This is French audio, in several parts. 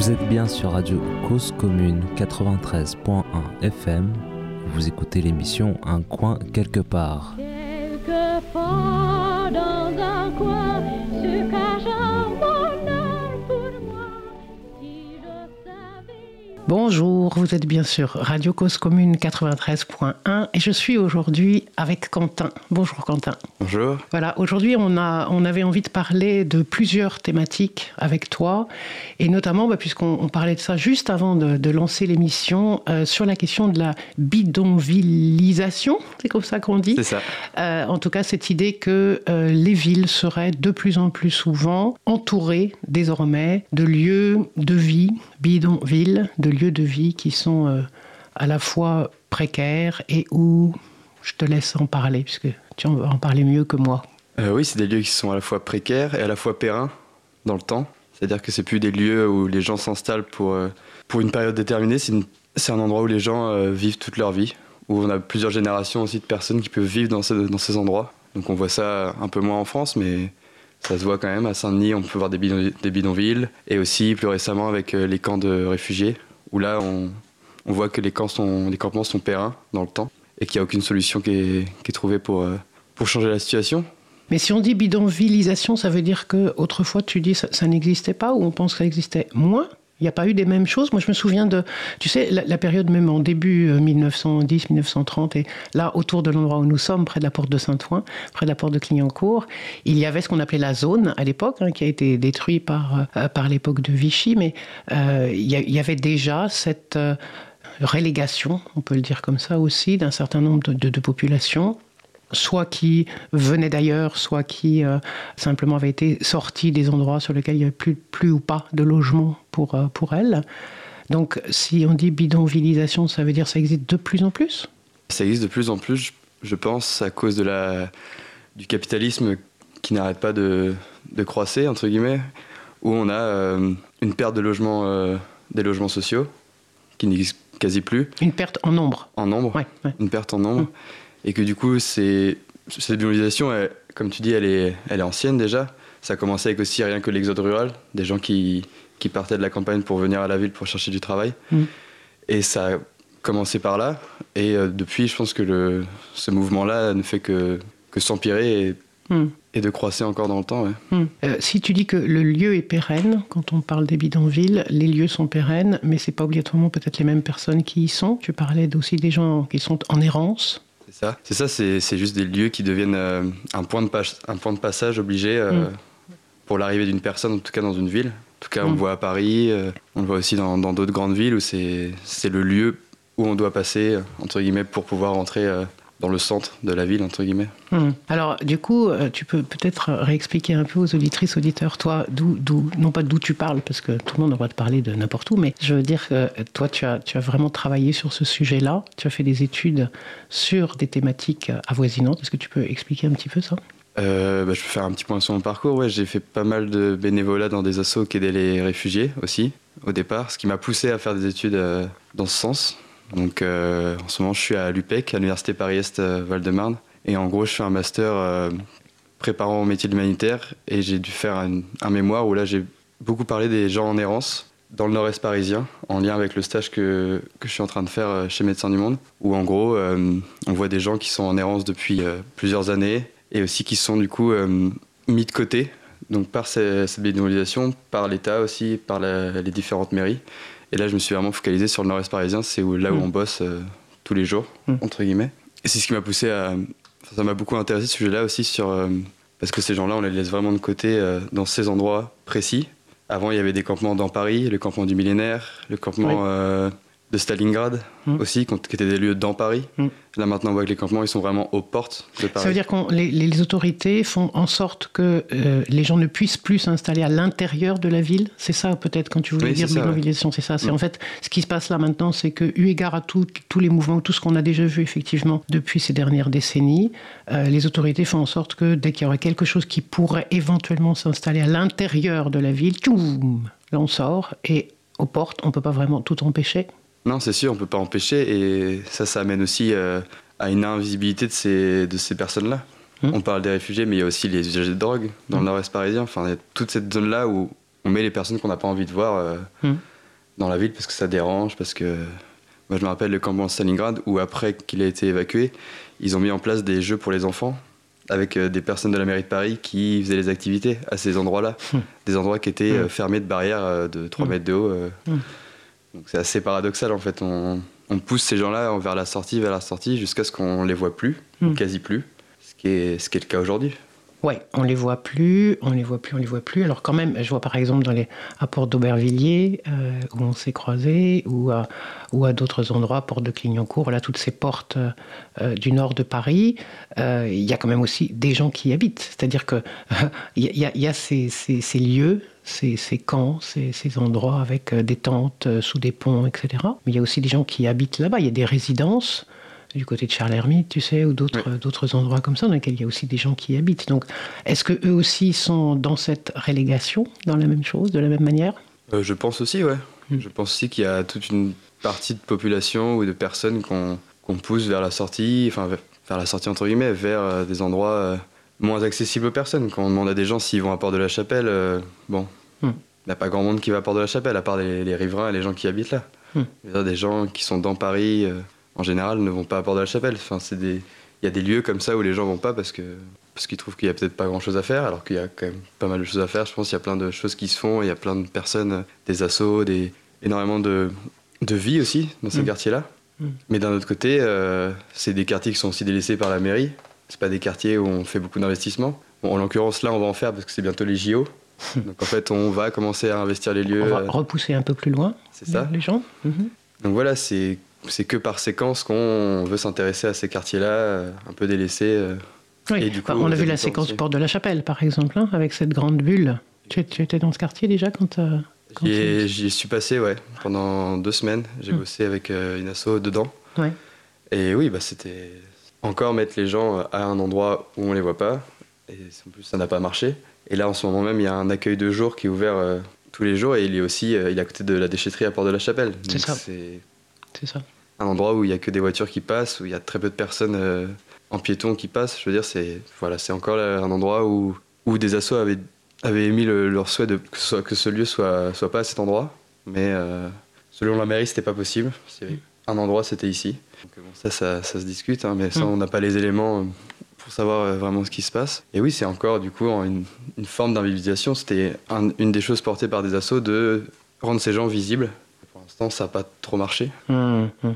Vous êtes bien sur Radio Cause Commune 93.1 FM. Vous écoutez l'émission Un coin quelque part. Bonjour, vous êtes bien sûr Radio Cause Commune 93.1 et je suis aujourd'hui avec Quentin. Bonjour Quentin. Bonjour. Voilà, aujourd'hui on, a, on avait envie de parler de plusieurs thématiques avec toi et notamment bah, puisqu'on on parlait de ça juste avant de, de lancer l'émission euh, sur la question de la bidonvillisation, c'est comme ça qu'on dit C'est ça. Euh, en tout cas, cette idée que euh, les villes seraient de plus en plus souvent entourées désormais de lieux de vie, bidonvilles, de lieux de vie qui sont euh, à la fois précaires et où je te laisse en parler, puisque tu en vas en parler mieux que moi. Euh, oui, c'est des lieux qui sont à la fois précaires et à la fois périns dans le temps. C'est-à-dire que c'est plus des lieux où les gens s'installent pour, euh, pour une période déterminée. C'est un endroit où les gens vivent toute leur vie, où on a plusieurs générations aussi de personnes qui peuvent vivre dans ces, dans ces endroits. Donc on voit ça un peu moins en France, mais ça se voit quand même. À Saint-Denis, on peut voir des, bidon- des bidonvilles. Et aussi plus récemment avec les camps de réfugiés, où là on, voit que les, camps sont, les campements sont périns dans le temps et qu'il n'y a aucune solution qui est, qui est trouvée pour, euh, pour changer la situation. Mais si on dit bidonvillisation, ça veut dire que autrefois tu dis ça, ça n'existait pas ou on pense que ça existait moins? Il n'y a pas eu des mêmes choses. Moi, je me souviens de, tu sais, la, période même en début euh, 1910-1930, et là, autour de l'endroit où nous sommes, près de la porte de Saint-Ouen, près de la porte de Clignancourt, il y avait ce qu'on appelait la zone à l'époque, hein, qui a été détruite par, euh, par l'époque de Vichy, mais euh, il y, avait déjà cette euh, relégation, on peut le dire comme ça aussi, d'un certain nombre de populations soit qui venaient d'ailleurs, soit qui euh, simplement avaient été sortis des endroits sur lesquels il n'y avait plus, plus ou pas de logement pour, euh, pour elles. Donc si on dit bidonvillisation, ça veut dire que ça existe de plus en plus? Ça existe de plus en plus, je- pense, à cause de la, du capitalisme qui n'arrête pas de, de croisser, entre guillemets, où on a euh, une perte de logements, des logements sociaux, qui n'existent quasi plus, Une perte en nombre. en nombre, Ouais, ouais. une perte en nombre, et que du coup, c'est, cette bionisation, elle- comme tu dis, elle est, elle est ancienne déjà. Ça a commencé avec aussi rien que l'exode rural, des gens qui, qui partaient de la campagne pour venir à la ville pour chercher du travail. Mm. Et ça a commencé par là. Et euh, depuis, je pense que le, ce mouvement-là ne fait que, que s'empirer et, Hmm. et de croisser encore dans le temps. ouais. Hmm. Euh, si tu dis que le lieu est pérenne, quand on parle des bidonvilles, les lieux sont pérennes, mais c'est pas obligatoirement peut-être les mêmes personnes qui y sont. Tu parlais aussi des gens qui sont en errance. C'est ça. C'est ça, c'est juste des lieux qui deviennent euh, un, point de pas- un point de passage obligé euh, Mm. pour l'arrivée d'une personne, en tout cas dans une ville. En tout cas, on Mm. le voit à Paris, euh, on le voit aussi dans d'autres grandes villes où c'est le lieu où on doit passer, entre guillemets, pour pouvoir entrer euh, dans le centre de la ville, entre guillemets. Hmm. Alors, du coup, euh, tu peux peut-être réexpliquer un peu aux auditrices, auditeurs, toi, d'où, d'où, non pas d'où tu parles, parce que tout le monde a le droit de parler de n'importe où, mais je veux dire que euh, toi, tu as, tu as vraiment travaillé sur ce sujet-là, tu as fait des études sur des thématiques euh, avoisinantes. Est-ce que tu peux expliquer un petit peu ça? Euh, bah, je peux faire un petit point sur mon parcours. Ouais, j'ai fait pas mal de bénévolat dans des assos qui aidaient les réfugiés aussi, au départ, ce qui m'a poussé à faire des études euh, dans ce sens. Donc euh, en ce moment, je suis à l'UPEC, à l'Université Paris-Est euh, Val-de-Marne. Et en gros, je fais un master euh, préparant au métier de l'humanitaire. Et j'ai dû faire un, mémoire où là, j'ai beaucoup parlé des gens en errance dans le nord-est parisien, en lien avec le stage que, que je suis en train de faire chez Médecins du Monde, où en gros, on voit des gens qui sont en errance depuis plusieurs années et aussi qui sont du coup mis de côté, donc par ces- cette bénévolisation, par l'État aussi, par les différentes mairies. Et là, je me suis vraiment focalisé sur le nord-est parisien, c'est où, là où Mm. on bosse euh, tous les jours, Mm. entre guillemets. Et c'est ce qui m'a poussé à. enfin, ça m'a beaucoup intéressé ce sujet-là aussi, sur, euh, parce que ces gens-là, on les laisse vraiment de côté euh, dans ces endroits précis. Avant, il y avait des campements dans Paris, le campement du millénaire, le campement Oui. De Stalingrad Mm. aussi, qui étaient des lieux dans Paris. Mm. Là, maintenant, on voit que les campements, ils sont vraiment aux portes de Paris. Ça veut dire que les, les autorités font en sorte que euh, les gens ne puissent plus s'installer à l'intérieur de la ville. C'est ça peut-être quand tu voulais Oui, dire bidonvillisation, c'est ça. C'est Mm. en fait ce qui se passe là maintenant, c'est que eu égard à tout- tous les mouvements, tout ce qu'on a déjà vu effectivement depuis ces dernières décennies, euh, les autorités font en sorte que dès qu'il y aurait quelque chose qui pourrait éventuellement s'installer à l'intérieur de la ville, tchoum, là on sort et aux portes, on peut pas vraiment tout empêcher. Non, c'est sûr, on peut pas empêcher. Et ça, ça amène aussi euh, à une invisibilité de ces, de ces personnes-là. Mm. On parle des réfugiés, mais il y a aussi les usagers de drogue dans le nord-est parisien. Enfin, il y a toute cette zone-là où on met les personnes qu'on n'a pas envie de voir euh, Mm. dans la ville parce que ça dérange, parce que moi je me rappelle le campement de Stalingrad où après qu'il a été évacué, ils ont mis en place des jeux pour les enfants avec euh, des personnes de la mairie de Paris qui faisaient les activités à ces endroits-là, des endroits qui étaient fermés de barrières de 3 Hum. mètres de haut. Euh. Donc c'est assez paradoxal en fait. On, on pousse ces gens-là vers la sortie, vers la sortie, jusqu'à ce qu'on les voit plus, Hum. quasi plus, ce qui est, ce qui est le cas aujourd'hui. Ouais, on les voit plus, on les voit plus, on les voit plus. Alors quand même, je vois par exemple dans les apports d'Aubervilliers euh, où on s'est croisés, ou à, ou à d'autres endroits, porte de Clignancourt, voilà toutes ces portes euh, du nord de Paris. euh, Il y a quand même aussi des gens qui y habitent. C'est-à-dire que il y a, y a- il y a ces, ces- ces lieux, ces, ces camps, ces, ces endroits avec euh, des tentes euh, sous des ponts, etc. Mais il y a aussi des gens qui habitent là-bas. Il y a des résidences du côté de Charles Hermite, tu sais, ou d'autres d'autres endroits comme ça, dans lesquels il y a aussi des gens qui y habitent. Donc, est-ce que eux aussi sont dans cette relégation, dans la même chose, de la même manière? Euh, je pense aussi, ouais. Mm. Je pense aussi qu'il y a toute une partie de population ou de personnes qu'on qu'on pousse vers la sortie, enfin vers- vers la sortie entre guillemets, vers euh, des endroits euh, moins accessibles aux personnes. Quand on demande à des gens s'ils vont à Port de la Chapelle, euh, bon, il Mm. n'y a pas grand monde qui va à Port de la Chapelle, à part les, les riverains et les gens qui habitent là. Mm. Dire, des gens qui sont dans Paris, euh, en général, ne vont pas à Port de la Chapelle. Enfin. Il y a des lieux comme ça où les gens vont pas parce que parce qu'ils trouvent qu'il y a peut-être pas grand chose à faire, alors qu'il y a quand même pas mal de choses à faire. Je pense qu'il y a plein de choses qui se font, il y a plein de personnes, des assos, des, énormément de, de vie aussi dans ces Mm. quartiers-là. Mm. Mais d'un autre côté, euh, c'est des quartiers qui sont aussi délaissés par la mairie. C'est pas des quartiers où on fait beaucoup d'investissements. Bon, en l'occurrence, là, on va en faire parce que c'est bientôt les JO. Donc en fait, on va commencer à investir les lieux. On va repousser un peu plus loin c'est ça. les gens Mhm. Donc voilà, c'est c'est que par séquence qu'on veut s'intéresser à ces quartiers-là, euh, un peu délaissés. euh. Oui. Et du coup, Enfin, on a vu la séquence aussi. Porte de la Chapelle, par exemple, hein, avec cette grande bulle. Tu, tu étais dans ce quartier déjà quand, euh, quand J'y tu- J'y suis passé, ouais, pendant deux semaines. J'ai Mm. bossé avec euh, une asso dedans. Ouais. Et oui, bah, c'était encore mettre les gens à un endroit où on les voit pas. Et en plus, ça n'a pas marché. Et là, en ce moment même, il y a un accueil de jour qui est ouvert euh, tous les jours et il est aussi euh, il est à côté de la déchetterie à Port de la Chapelle. C'est ça. C'est ça. un endroit où il y a que des voitures qui passent, où il y a très peu de personnes euh, en piéton qui passent. Je veux dire, c'est voilà, encore là, un endroit où, où des assos avaient, avaient émis le- leur souhait de que ce, que ce lieu soit, soit pas à cet endroit. Mais euh, selon la mairie, c'était pas possible. Un endroit, c'était ici. Donc, bon, ça, ça, ça se discute, hein, mais ça, Mm. on n'a pas les éléments euh, pour savoir euh, vraiment ce qui se passe. Et oui, c'est encore du coup une, une forme d'invisibilisation. C'était un- une des choses portées par des assos de rendre ces gens visibles. Pour l'instant, ça n'a pas trop marché. Hum, hum.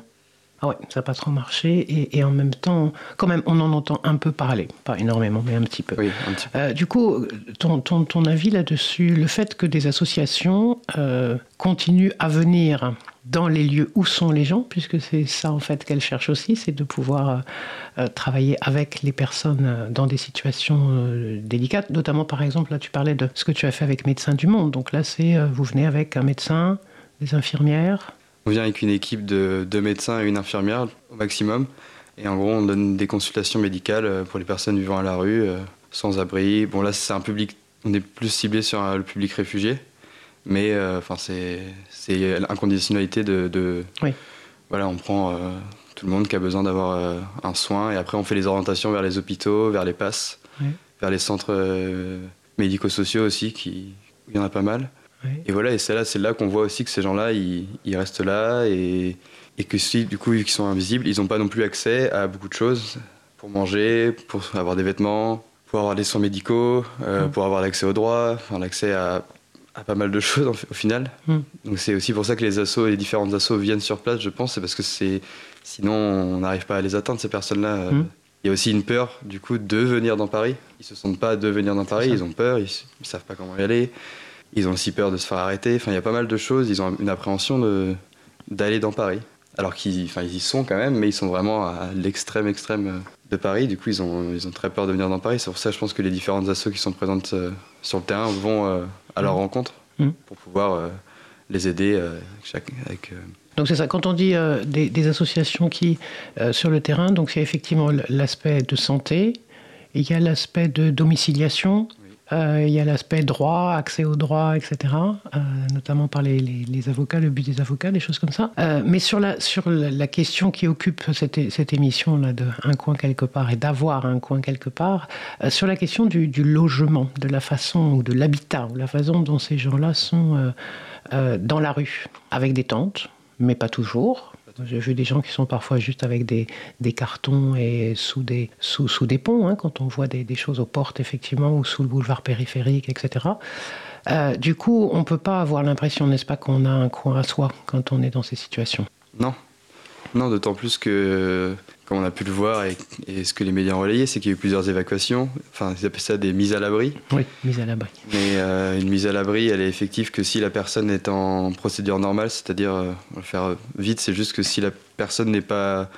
Ah ouais, ça n'a pas trop marché. Et, et en même temps, quand même, on en entend un peu parler. Pas énormément, mais un petit peu. Oui, un petit peu. Euh, du coup, ton, ton, ton avis là-dessus, le fait que des associations euh, continuent à venir dans les lieux où sont les gens, puisque c'est ça en fait qu'elles cherchent aussi, c'est de pouvoir euh, euh, travailler avec les personnes euh, dans des situations délicates, notamment par exemple, là tu parlais de ce que tu as fait avec Médecins du Monde, donc là c'est, vous venez avec un médecin, des infirmières, On vient avec une équipe de deux médecins et une infirmière au maximum. Et en gros, on donne des consultations médicales pour les personnes vivant à la rue, sans abri. Bon, là, c'est un public, on est plus ciblé sur le public réfugié. Mais euh, enfin, c'est c'est l'inconditionnalité de, de- Oui. Voilà, on prend euh, tout le monde qui a besoin d'avoir euh, un soin. Et après, on fait les orientations vers les hôpitaux, vers les passes, Oui. vers les centres médico-sociaux aussi, qui, il y en a pas mal. Oui. Et voilà, et c'est là, c'est là qu'on voit aussi que ces gens-là, ils, ils restent là et, et que si, du coup, vu qu'ils sont invisibles, ils n'ont pas non plus accès à beaucoup de choses pour manger, pour avoir des vêtements, pour avoir des soins médicaux, pour avoir l'accès aux droits, enfin, l'accès à, à pas mal de choses en fait, au final. Mm. Donc c'est aussi pour ça que les assos, les différentes assos viennent sur place, je pense, c'est parce que c'est sinon on n'arrive pas à les atteindre ces personnes-là. Euh, Mm. Il y a aussi une peur du coup de venir dans Paris. Ils se sentent pas de venir dans Paris, ils ont peur, ils, ils savent pas comment y aller. Ils ont aussi peur de se faire arrêter. Enfin, il y a pas mal de choses. Ils ont une appréhension de d'aller dans Paris. Alors qu'ils ils y sont quand même, mais ils sont vraiment à l'extrême extrême euh, de Paris. Du coup, ils ont, ils ont très peur de venir dans Paris. C'est pour ça, je pense que les différentes assos qui sont présentes euh, sur le terrain vont euh, à leur Mm. rencontre Mm. pour pouvoir les aider avec, Donc c'est ça, quand on dit euh, des, des associations qui, euh, sur le terrain, donc il y a effectivement l'aspect de santé, il y a l'aspect de domiciliation, il y a l'aspect droit, accès au droit, etc., euh, notamment par les, avocats, le but des avocats, des choses comme ça. Euh, mais sur la, sur la, question qui occupe cette, cette émission-là de un coin quelque part et d'avoir un coin quelque part, euh, sur la question du, du logement, de la façon, ou de l'habitat, ou la façon dont ces gens-là sont euh, euh, dans la rue, avec des tentes, mais pas toujours. J'ai vu des gens qui sont parfois juste avec des, cartons et sous des, sous, ponts, hein, quand on voit des, des choses aux portes, effectivement, ou sous le boulevard périphérique, etc. Euh, du coup, on ne peut pas avoir l'impression, n'est-ce pas, qu'on a un coin à soi quand on est dans ces situations? Non. Non, d'autant plus que, comme on a pu le voir et, et ce que les médias ont relayé, c'est qu'il y a eu plusieurs évacuations. Enfin, ils appellent ça des mises à l'abri. Oui, mise à l'abri. Mais euh, une mise à l'abri, elle est effective que si la personne est en procédure normale, c'est-à-dire, euh, on va le faire vite, c'est juste que si la personne n'est pas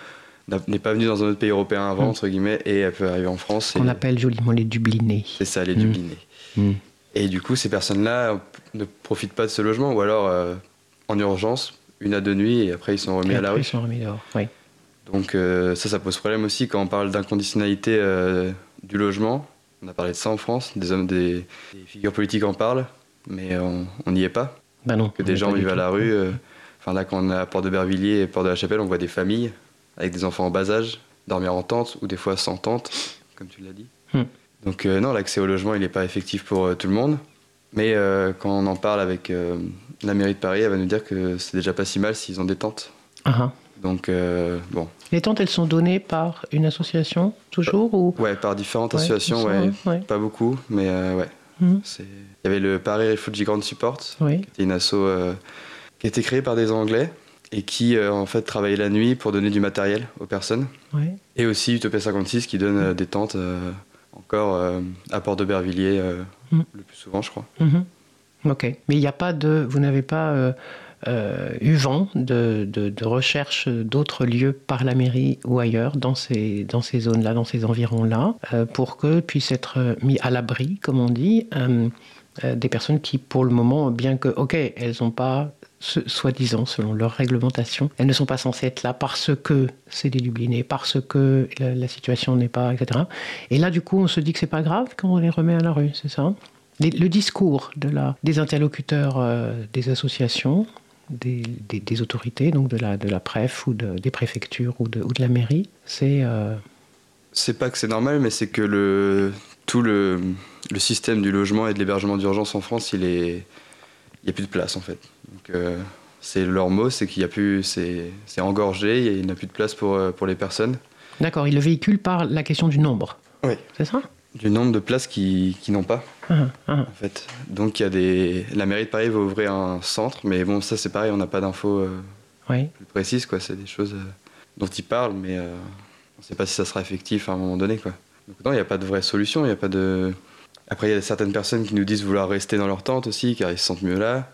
n'est pas venue dans un autre pays européen avant, Mm. entre guillemets, et elle peut arriver en France. Qu'on appelle joliment les dublinés. C'est ça, les Mm. dublinés. Et du coup, ces personnes-là ne profitent pas de ce logement, ou alors euh, en urgence, une à deux nuits, et après ils sont remis Et à la rue. ils sont remis dehors. Oui. Donc euh, ça, ça pose problème aussi quand on parle d'inconditionnalité euh, du logement. On a parlé de ça en France, des hommes, des, des figures politiques en parlent, mais on n'y est pas. Bah non. Que des gens vivent à la rue. euh, Enfin là, quand on est à Port de Bervilliers et Port de la Chapelle, on voit des familles avec des enfants en bas âge, dormir en tente ou des fois sans tente, comme tu l'as dit. Hmm. Donc euh, non, l'accès au logement, il n'est pas effectif pour euh, tout le monde. Mais euh, quand on en parle avec la mairie de Paris, elle va nous dire que c'est déjà pas si mal s'ils ont des tentes. Ah, ah. Donc euh, bon, Les tentes, elles sont données par une association, toujours ou... ouais, par différentes Ouais, associations, ouais, ouais. pas beaucoup, mais euh, ouais. Mhm. Il y avait le Paris Refugee Grand Support, Oui. qui est une asso euh, qui a été créée par des Anglais et qui euh, en fait travaillait la nuit pour donner du matériel aux personnes. Et aussi Utopia 56 qui donne des tentes encore à Port de Bervilliers euh, Mm. le plus souvent, je crois. Mhm. Ok. Mais il n'y a pas de. Vous n'avez pas euh, eu vent de, de, recherche d'autres lieux par la mairie ou ailleurs dans ces, dans ces zones-là, dans ces environs-là, euh, pour que puissent être mis à l'abri, comme on dit, euh, des personnes qui, pour le moment, bien que, ok, elles n'ont pas, soi-disant, selon leur réglementation, elles ne sont pas censées être là parce que c'est des parce que la, situation n'est pas, etc. Et là, du coup, on se dit que c'est pas grave quand on les remet à la rue, c'est ça? Le discours des interlocuteurs des associations, des, des- des autorités, donc de la, de la préf ou de- des préfectures ou de, ou de la mairie, c'est... euh, C'est pas que c'est normal, mais c'est que le, tout le, le système du logement et de l'hébergement d'urgence en France, il est, il n'y a plus de place en fait. Donc, euh, c'est leur mot, c'est qu'il y a plus, c'est, c'est engorgé, et il n'y a plus de place pour, euh, pour les personnes. D'accord, ils le véhiculent par la question du nombre. Oui. C'est ça? Du nombre de places qui, qui n'ont pas. En fait. Donc il y a des, la mairie de Paris va ouvrir un centre, mais bon ça c'est pareil, on n'a pas d'infos euh, Oui. plus précises quoi. C'est des choses euh, dont ils parlent, mais euh, on ne sait pas si ça sera effectif à un moment donné quoi. Donc non, il n'y a pas de vraie solution, il y a pas de. Après il y a certaines personnes qui nous disent vouloir rester dans leur tente aussi, car ils se sentent mieux là.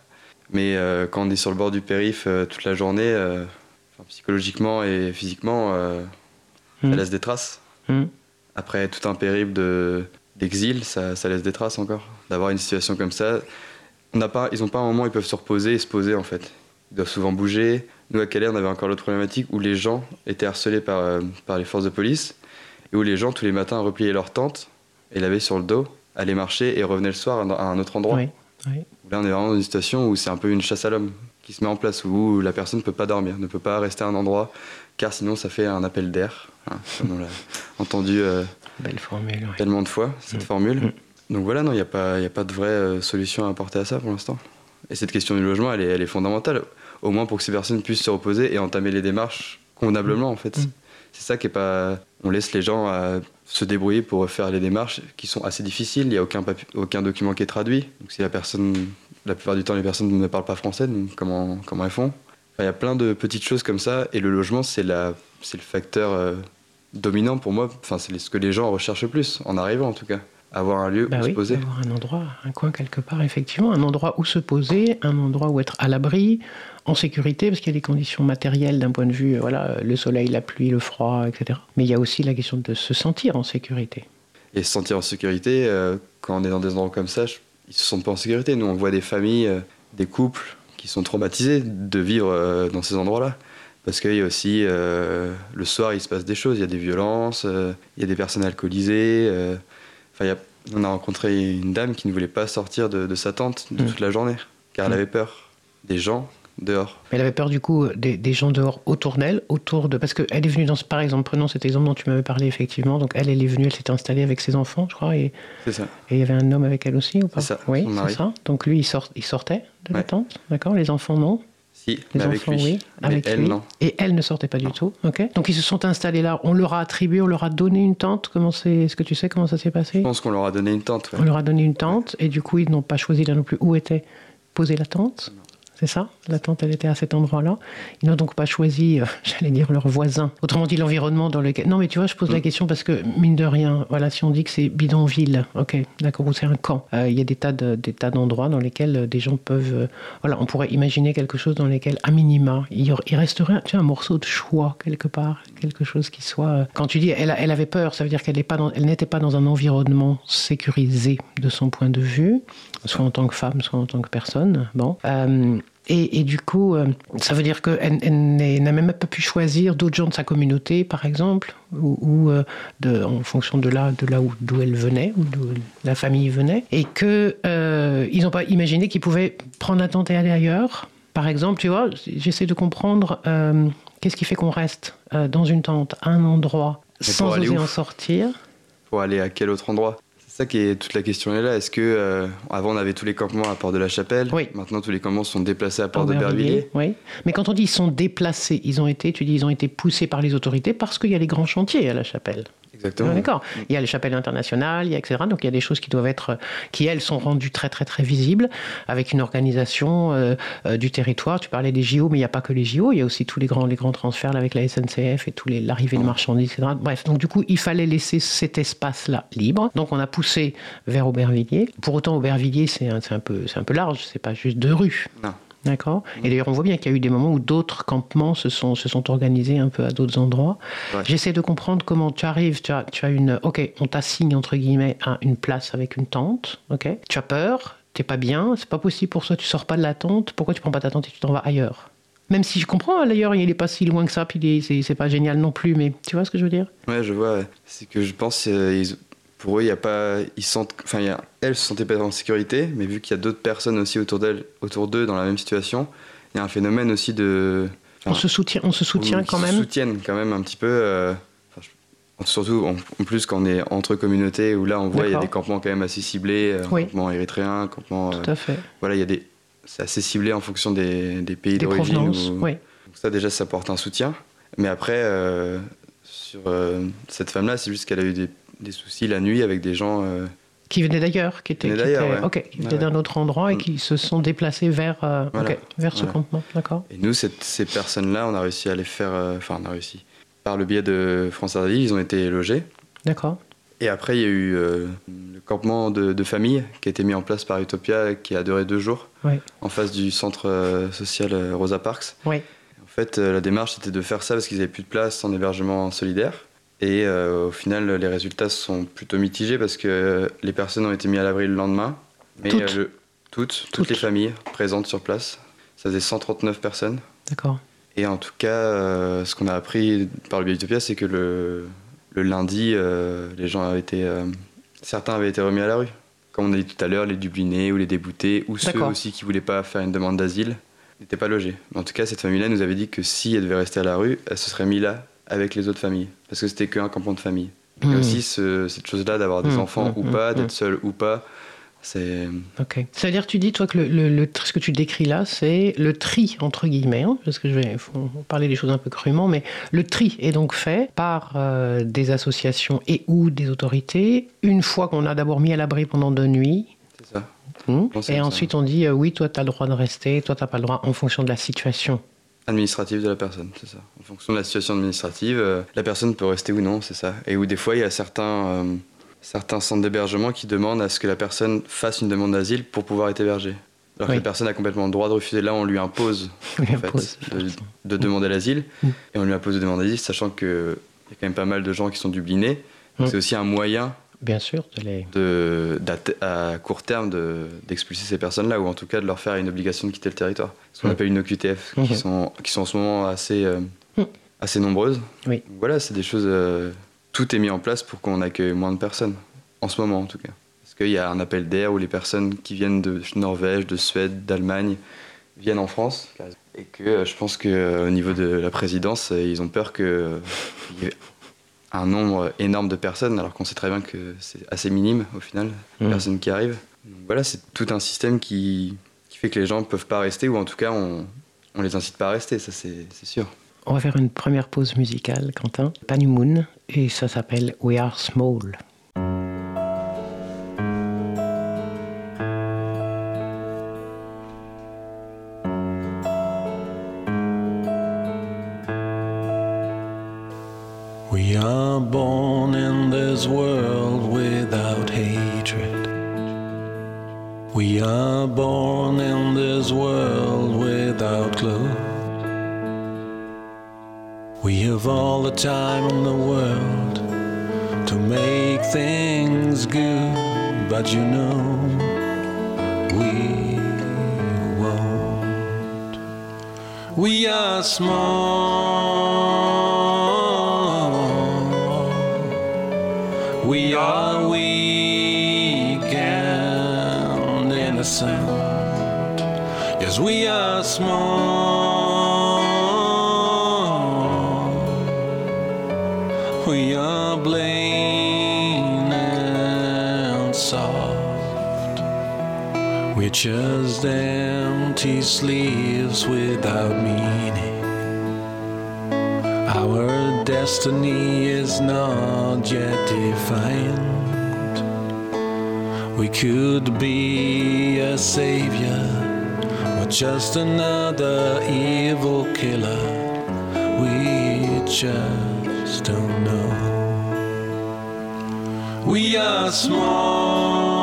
Mais quand on est sur le bord du périph toute la journée, enfin, psychologiquement et physiquement, euh, ça laisse des traces. Hmm. Après tout un périple de- d'exil, ça, ça laisse des traces encore. D'avoir une situation comme ça, on n'a pas, ils n'ont pas un moment où ils peuvent se reposer et se poser en fait. Ils doivent souvent bouger. Nous à Calais, on avait encore l'autre problématique où les gens étaient harcelés par, euh, par les forces de police et où les gens tous les matins repliaient leur tente et l'avaient sur le dos, allaient marcher et revenaient le soir à un autre endroit. Oui. oui. Là, on est vraiment dans une situation où c'est un peu une chasse à l'homme qui se met en place, où la personne ne peut pas dormir, ne peut pas rester à un endroit, car sinon ça fait un appel d'air, hein, comme on l'a entendu euh, Belle formule. tellement de fois, cette Mm. formule. Mm. Donc voilà, non, il n'y a, pas- y a pas de vraie euh, solution à apporter à ça pour l'instant. Et cette question du logement, elle est, elle est fondamentale, au moins pour que ces personnes puissent se reposer et entamer les démarches convenablement, en fait. Mm. C'est ça qui est pas... On laisse les gens se débrouiller pour faire les démarches qui sont assez difficiles, il n'y a aucun, aucun document qui est traduit. Donc si la personne... La plupart du temps, les personnes ne parlent pas français, donc comment, comment elles font? Enfin, Il y a plein de petites choses comme ça, et le logement, c'est la- c'est le facteur euh, dominant pour moi. Enfin, c'est ce que les gens recherchent le plus, en arrivant en tout cas. Avoir un lieu Bah où oui, se poser. avoir un endroit, un coin quelque part, effectivement, un endroit où se poser, un endroit où être à l'abri, en sécurité, parce qu'il y a des conditions matérielles d'un point de vue, voilà, le soleil, la pluie, le froid, etc. Mais il y a aussi la question de se sentir en sécurité. Et se sentir en sécurité, euh, quand on est dans des endroits comme ça, je- ils se sentent pas en sécurité. Nous, on voit des familles, euh, des couples qui sont traumatisés de vivre euh, dans ces endroits-là. Parce qu'il y a aussi, euh, le soir, il se passe des choses. Il y a des violences, euh, il y a des personnes alcoolisées. euh, Enfin, il y a On a rencontré une dame qui ne voulait pas sortir de, de sa tente de Mm. toute la journée, car elle Mm. avait peur des gens dehors. Elle avait peur du coup des, des gens dehors autour d'elle, autour de. Parce qu'elle est venue dans. ce- Par exemple, prenons cet exemple dont tu m'avais parlé effectivement. Donc elle, elle est venue, elle s'était installée avec ses enfants, je crois, et, C'est ça. et il y avait un homme avec elle aussi ou pas? Ça, Oui, c'est ça. Donc lui, il, sort, il sortait de la tente, d'accord? Les enfants, non? Si, Les mais avec enfants, lui. oui, Mais avec elle, lui. non. Et elle ne sortait pas du tout, Donc ils se sont installés là. On leur a attribué, on leur a donné une tente. Comment c'est Est-ce que tu sais comment ça s'est passé? Je pense qu'on leur a donné une tente. ouais. On leur a donné une tente et du coup, ils n'ont pas choisi là non plus où était posée la tente. C'est ça? La tente, elle était à cet endroit-là. Ils n'ont donc pas choisi, euh, j'allais dire, leur voisin. Autrement dit, l'environnement dans lequel. Non, mais tu vois, je pose la Mm. question parce que, mine de rien, voilà, si on dit que c'est bidonville, ok, d'accord, ou c'est un camp, euh, il y a des tas de- des tas d'endroits dans lesquels euh, des gens peuvent. euh, voilà, on pourrait imaginer quelque chose dans lesquels, à minima, il, resterait tu un morceau de choix quelque part, quelque chose qui soit. Quand tu dis elle, avait peur, ça veut dire qu'elle n'est pas dans- elle n'était pas dans un environnement sécurisé de son point de vue, soit en tant que femme, soit en tant que personne. Bon. Euh, et, et du coup, euh, ça veut dire qu'elle elle n'a même pas pu choisir d'autres gens de sa communauté, par exemple, ou, ou, euh, de, en fonction de là, de là où d'où elle venait, ou d'où la famille venait, et que euh, n'ont pas imaginé qu'ils pouvaient prendre la tente et aller ailleurs. Par exemple, tu vois, j'essaie de comprendre qu'est-ce qui fait qu'on reste dans une tente, à un endroit, Mais sans oser en sortir. Pour aller à quel autre endroit? C'est ça qui est toute la question est là. Est-ce que euh, avant on avait tous les campements à Port de la Chapelle Oui. Maintenant tous les campements sont déplacés à Port de Aubervilliers, Bervilliers. Oui. Mais quand on dit ils sont déplacés, ils ont été, tu dis, ils ont été poussés par les autorités parce qu'il y a les grands chantiers à la chapelle. Exactement. Ouais, D'accord. Il y a les chapelles internationales, il y a etc. Donc il y a des choses qui doivent être, qui elles sont rendues très très très visibles avec une organisation euh, euh, du territoire. Tu parlais des JO, mais il n'y a pas que les JO. Il y a aussi tous les grands les grands transferts là, avec la SNCF et tous les l'arrivée de marchandises, etc. Bref, donc du coup il fallait laisser cet espace là libre. Donc on a poussé vers Aubervilliers. Pour autant Aubervilliers c'est un, un peu c'est un peu large. C'est pas juste deux rues. Non. D'accord. Et d'ailleurs, on voit bien qu'il y a eu des moments où d'autres campements se sont, se sont organisés un peu à d'autres endroits. Ouais. J'essaie de comprendre comment tu arrives. Tu as, tu as une. Ok, on t'assigne entre guillemets à une place avec une tente. Ok. Tu as peur. T'es pas bien. C'est pas possible pour toi. Tu sors pas de la tente. Pourquoi tu prends pas ta tente et tu t'en vas ailleurs? Même si je comprends, hein, d'ailleurs, il est pas si loin que ça. Puis c'est pas génial non plus. Mais tu vois ce que je veux dire? Ouais, je vois. C'est que je pense euh, ils- pour eux, il y a pas, ils sentent, enfin, il y a, elles se sentaient pas en sécurité, mais vu qu'il y a d'autres personnes aussi autour d'elles, autour d'eux dans la même situation, il y a un phénomène aussi de. On se soutient, on se soutient Ou quand se même. soutiennent quand même un petit peu. euh, surtout en, en plus quand on est entre communautés où là on voit il y a des campements quand même assez ciblés, euh, Oui. campements érythréens, campements. euh, Tout à fait. voilà, il y a des. C'est assez ciblé en fonction des, des pays d'origine. Oui. donc ça déjà ça porte un soutien. Mais après euh, sur euh, cette femme-là, c'est juste qu'elle a eu des, des soucis la nuit avec des gens. euh, Qui venaient d'ailleurs, qui étaient, qui étaient- ouais. qui venaient ouais. d'un autre endroit et Mm. qui se sont déplacés vers, euh, Voilà. vers ce campement, d'accord. Et nous, cette- ces personnes-là, on a réussi à les faire. euh, Enfin, on a réussi. Par le biais de France Ardil, ils ont été logés. D'accord. Et après, il y a eu euh, le campement de, de famille qui a été mis en place par Utopia, qui a duré deux jours, Oui. en face du centre euh, social Rosa Parks. Oui. En fait, euh, la démarche c'était de faire ça parce qu'ils n'avaient plus de place en hébergement solidaire. Et euh, au final, les résultats sont plutôt mitigés parce que euh, les personnes ont été mises à l'abri le lendemain. Mais Toutes euh, le- toutes, toutes, Toutes. les familles présentes sur place. Ça faisait 139 personnes. D'accord. Et en tout cas, euh, ce qu'on a appris par le biais d'Utopia, c'est que le, le lundi, euh, les gens avaient été. euh, certains avaient été remis à la rue. Comme on a dit tout à l'heure, les dublinés ou les déboutés, ou ceux aussi qui voulaient pas faire une demande d'asile, n'étaient pas logés. En tout cas, cette famille-là nous avait dit que si elle devait rester à la rue, elle se serait mise là avec les autres familles. Parce que c'était qu'un campement de famille. Et Hmm. aussi ce- cette chose-là d'avoir des Mmh, enfants mmh, ou pas, mmh. d'être seul ou pas, c'est. Ok. C'est-à-dire, tu dis, toi, que le, le- le- ce que tu décris là, c'est le tri, entre guillemets, hein, parce que je vais faut parler des choses un peu crûment, mais le tri est donc fait par euh, des associations et ou des autorités, une fois qu'on a d'abord mis à l'abri pendant deux nuits. C'est ça. hmm, et ça. ensuite, on dit, euh, oui, toi, tu as le droit de rester, toi, tu n'as pas le droit en fonction de la situation. Administrative de la personne, c'est ça. En fonction de la situation administrative, euh, la personne peut rester ou non, c'est ça. Et où des fois, il y a certains, euh, certains centres d'hébergement qui demandent à ce que la personne fasse une demande d'asile pour pouvoir être hébergée. Alors Oui. que la personne a complètement le droit de refuser. Là, on lui impose, On lui en fait, impose de demander l'asile. Mm. Et on lui impose de demander l'asile, sachant qu'il y a quand même pas mal de gens qui sont dublinés. Donc Mm. C'est aussi un moyen Bien sûr, de les... de, à court terme de- d'expulser ces personnes-là, ou en tout cas de leur faire une obligation de quitter le territoire. Ce qu'on Mm. appelle une OQTF, qui, sont, qui sont en ce moment assez, euh, Mm. assez nombreuses. Oui. Voilà, c'est des choses. euh, tout est mis en place pour qu'on accueille moins de personnes, en ce moment en tout cas. qu'il y a un appel d'air où les personnes qui viennent de Norvège, de Suède, d'Allemagne viennent en France. Et que euh, je pense qu'au niveau de la présidence, ils ont peur qu'il y ait un nombre énorme de personnes, alors qu'on sait très bien que c'est assez minime au final, les Mm. personnes qui arrivent. Donc voilà, c'est tout un système qui, qui fait que les gens ne peuvent pas rester, ou en tout cas, on, on les incite pas à rester, ça c'est c'est sûr. On va faire une première pause musicale, Quentin. Panu Moon, et ça s'appelle We Are Small. Destiny is not yet defined. We could be a savior or just another evil killer. We just don't know. We are small.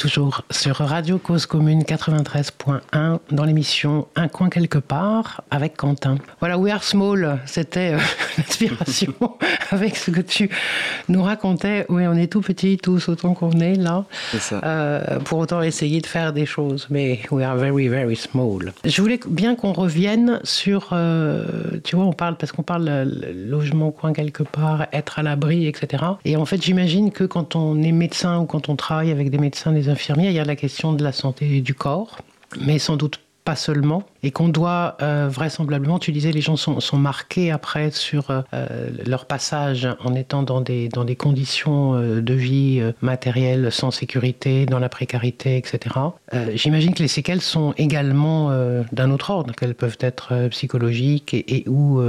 Toujours sur Radio Cause Commune 93.1 dans l'émission Un coin quelque part avec Quentin. Voilà, We Are Small, c'était euh, l'inspiration avec ce que tu nous racontais. Oui, on est tout petits tous autant qu'on est là. C'est ça. Euh, pour autant essayer de faire des choses, mais we are very, very small. Je voulais bien qu'on revienne sur, euh, tu vois, on parle, parce qu'on parle logement au coin quelque part, être à l'abri, etc. Et en fait, j'imagine que quand on est médecin ou quand on travaille avec des médecins, des infirmiers, il y a la question de la santé du corps, mais sans doute pas seulement, et qu'on doit euh, vraisemblablement, tu disais, les gens sont, sont marqués après sur euh, leur passage en étant dans des, dans des conditions euh, de vie matérielles sans sécurité, dans la précarité, etc. J'imagine que les séquelles sont également d'un autre ordre, qu'elles peuvent être psychologiques et, ou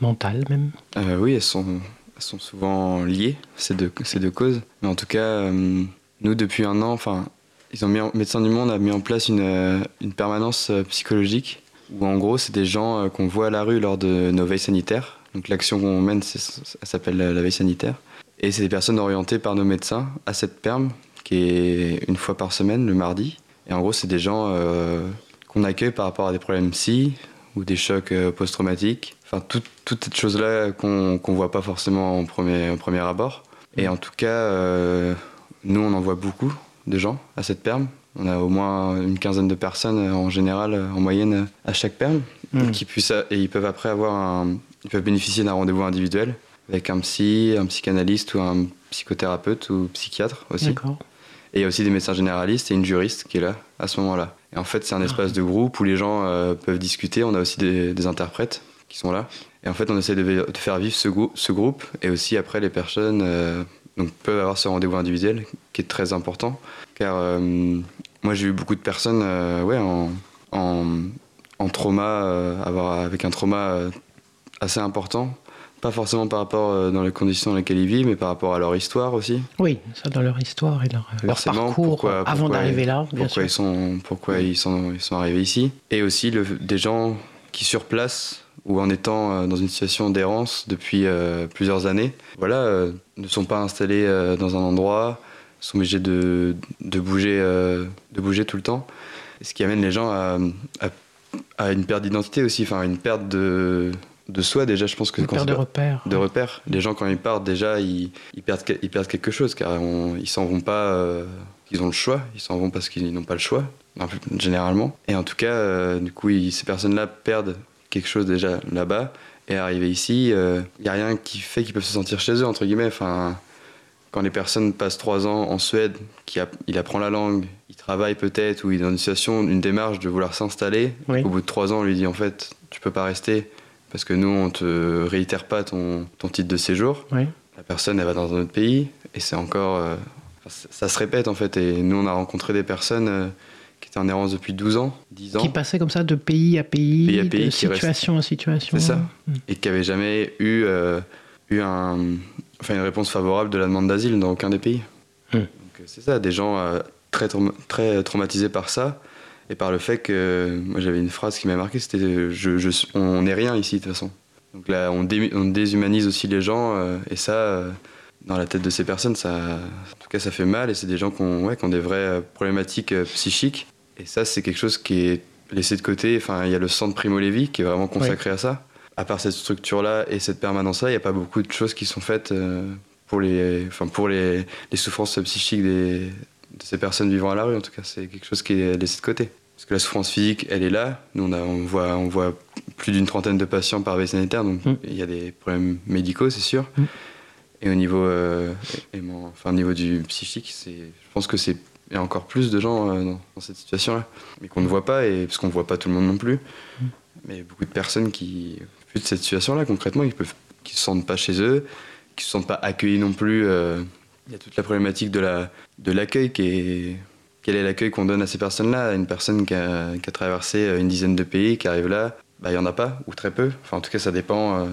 mentales même. Oui, elles sont, sont souvent liées, ces deux, ces deux causes. Mais en tout cas, nous, depuis un an, enfin, ils ont mis Médecins du Monde a mis en place une, euh, une permanence euh, psychologique où, en gros, c'est des gens euh, qu'on voit à la rue lors de nos veilles sanitaires. Donc, l'action qu'on mène, ça s'appelle la, veille sanitaire. Et c'est des personnes orientées par nos médecins à cette perme, qui est une fois par semaine, le mardi. Et en gros, c'est des gens qu'on accueille par rapport à des problèmes psy ou des chocs post-traumatiques. Enfin, tout- toutes ces choses-là qu'on qu'on voit pas forcément en premier, en premier abord. Et en tout cas, nous, on en voit beaucoup de gens à cette perme. On a au moins une quinzaine de personnes euh, en général, euh, en moyenne, euh, à chaque perme. Mm. Qui puissent, et ils peuvent après avoir un, ils peuvent bénéficier d'un rendez-vous individuel avec un psy, un psychanalyste ou un psychothérapeute ou psychiatre aussi. Et il y a aussi des médecins généralistes et une juriste qui est là à ce moment-là. Et en fait, c'est un espace de groupe où les gens euh, peuvent discuter. On a aussi des, des interprètes qui sont là. Et en fait, on essaie de, faire vivre ce, grou- ce groupe. Et aussi, après, les personnes euh, donc, peuvent avoir ce rendez-vous individuel qui est très important. Car euh, moi, j'ai eu beaucoup de personnes euh, ouais, en, en, en trauma, euh, avoir, avec un trauma assez important. Pas forcément par rapport dans les conditions dans lesquelles ils vivent, mais par rapport à leur histoire aussi. Oui, ça dans leur histoire et leur, leur parcours pourquoi- avant d'arriver là, bien pourquoi sûr. ils sont pourquoi ils sont ils sont arrivés ici et aussi le, des gens qui sur place ou en étant euh, dans une situation d'errance depuis euh, plusieurs années voilà euh, ne sont pas installés dans un endroit sont obligés de, de bouger de bouger tout le temps ce qui amène les gens à, à, à une perte d'identité aussi enfin une perte de de soi déjà je pense que Une quand de repères. de repères. Les gens, quand ils partent, déjà, ils, ils perdent, que- ils perdent quelque chose, car on- ils s'en vont pas. euh, ils ont le choix, ils s'en vont parce qu'ils n'ont pas le choix, généralement. Et en tout cas, euh, du coup, ils- ces personnes-là perdent quelque chose déjà là-bas. Et arrivés ici, il n'y a rien qui fait qu'ils peuvent se sentir chez eux, entre guillemets. Enfin, quand les personnes passent trois ans en Suède, qui app- il apprend la langue, il travaille peut-être, ou il est dans une situation, une démarche de vouloir s'installer. Oui. Au bout de trois ans, on lui dit en fait, tu peux pas rester parce que nous, on te réitère pas ton, ton titre de séjour. Oui. La personne, elle va dans un autre pays et c'est encore. euh, ça se répète en fait. Et nous, on a rencontré des personnes euh, en errance depuis 12 ans, 10 ans, Qui passaient comme ça de pays à pays, Pays à pays, de situation à situation. C'est ça. Mm. et qui n'avaient jamais eu, euh, eu un, enfin, une réponse favorable de la demande d'asile dans aucun des pays. Euh, c'est ça, des gens euh, très, très traumatisés par ça et par le fait que. Moi, j'avais une phrase qui m'a marqué c'était je, On n'est rien ici, de toute façon. Donc là, on, dé- on déshumanise aussi les gens euh, et ça. dans la tête de ces personnes, ça, en tout cas, ça fait mal et c'est des gens qui ont, ouais, qui ont des vraies problématiques psychiques. Et ça, c'est quelque chose qui est laissé de côté. Enfin, il y a le centre Primo Levi qui est vraiment consacré à ça. À part cette structure-là et cette permanence-là, il n'y a pas beaucoup de choses qui sont faites euh, pour les, enfin, pour les, les souffrances psychiques des, de ces personnes vivant à la rue. En tout cas, c'est quelque chose qui est laissé de côté. Parce que la souffrance physique, elle est là. Nous, on, a, on, voit, on voit plus d'une trentaine de patients par veille sanitaire, donc Mm. il y a des problèmes médicaux, c'est sûr. Mm. Et au niveau, euh, et- et mon- enfin, au niveau du psychique, je pense que c'est il y a encore plus de gens euh, dans, dans cette situation-là, mais qu'on ne voit pas, et parce qu'on ne voit pas tout le monde non plus. Mais beaucoup de personnes qui, plus de cette situation-là, concrètement, qui peuvent, qui se sentent pas chez eux, qui se sentent pas accueillis non plus. euh, Il y a toute la problématique de la, de l'accueil qui est, quel est l'accueil qu'on donne à ces personnes-là Une personne qui a, qui a traversé euh, une dizaine de pays, qui arrive là, bah, il y en a pas, ou très peu. Enfin, en tout cas, ça dépend. euh,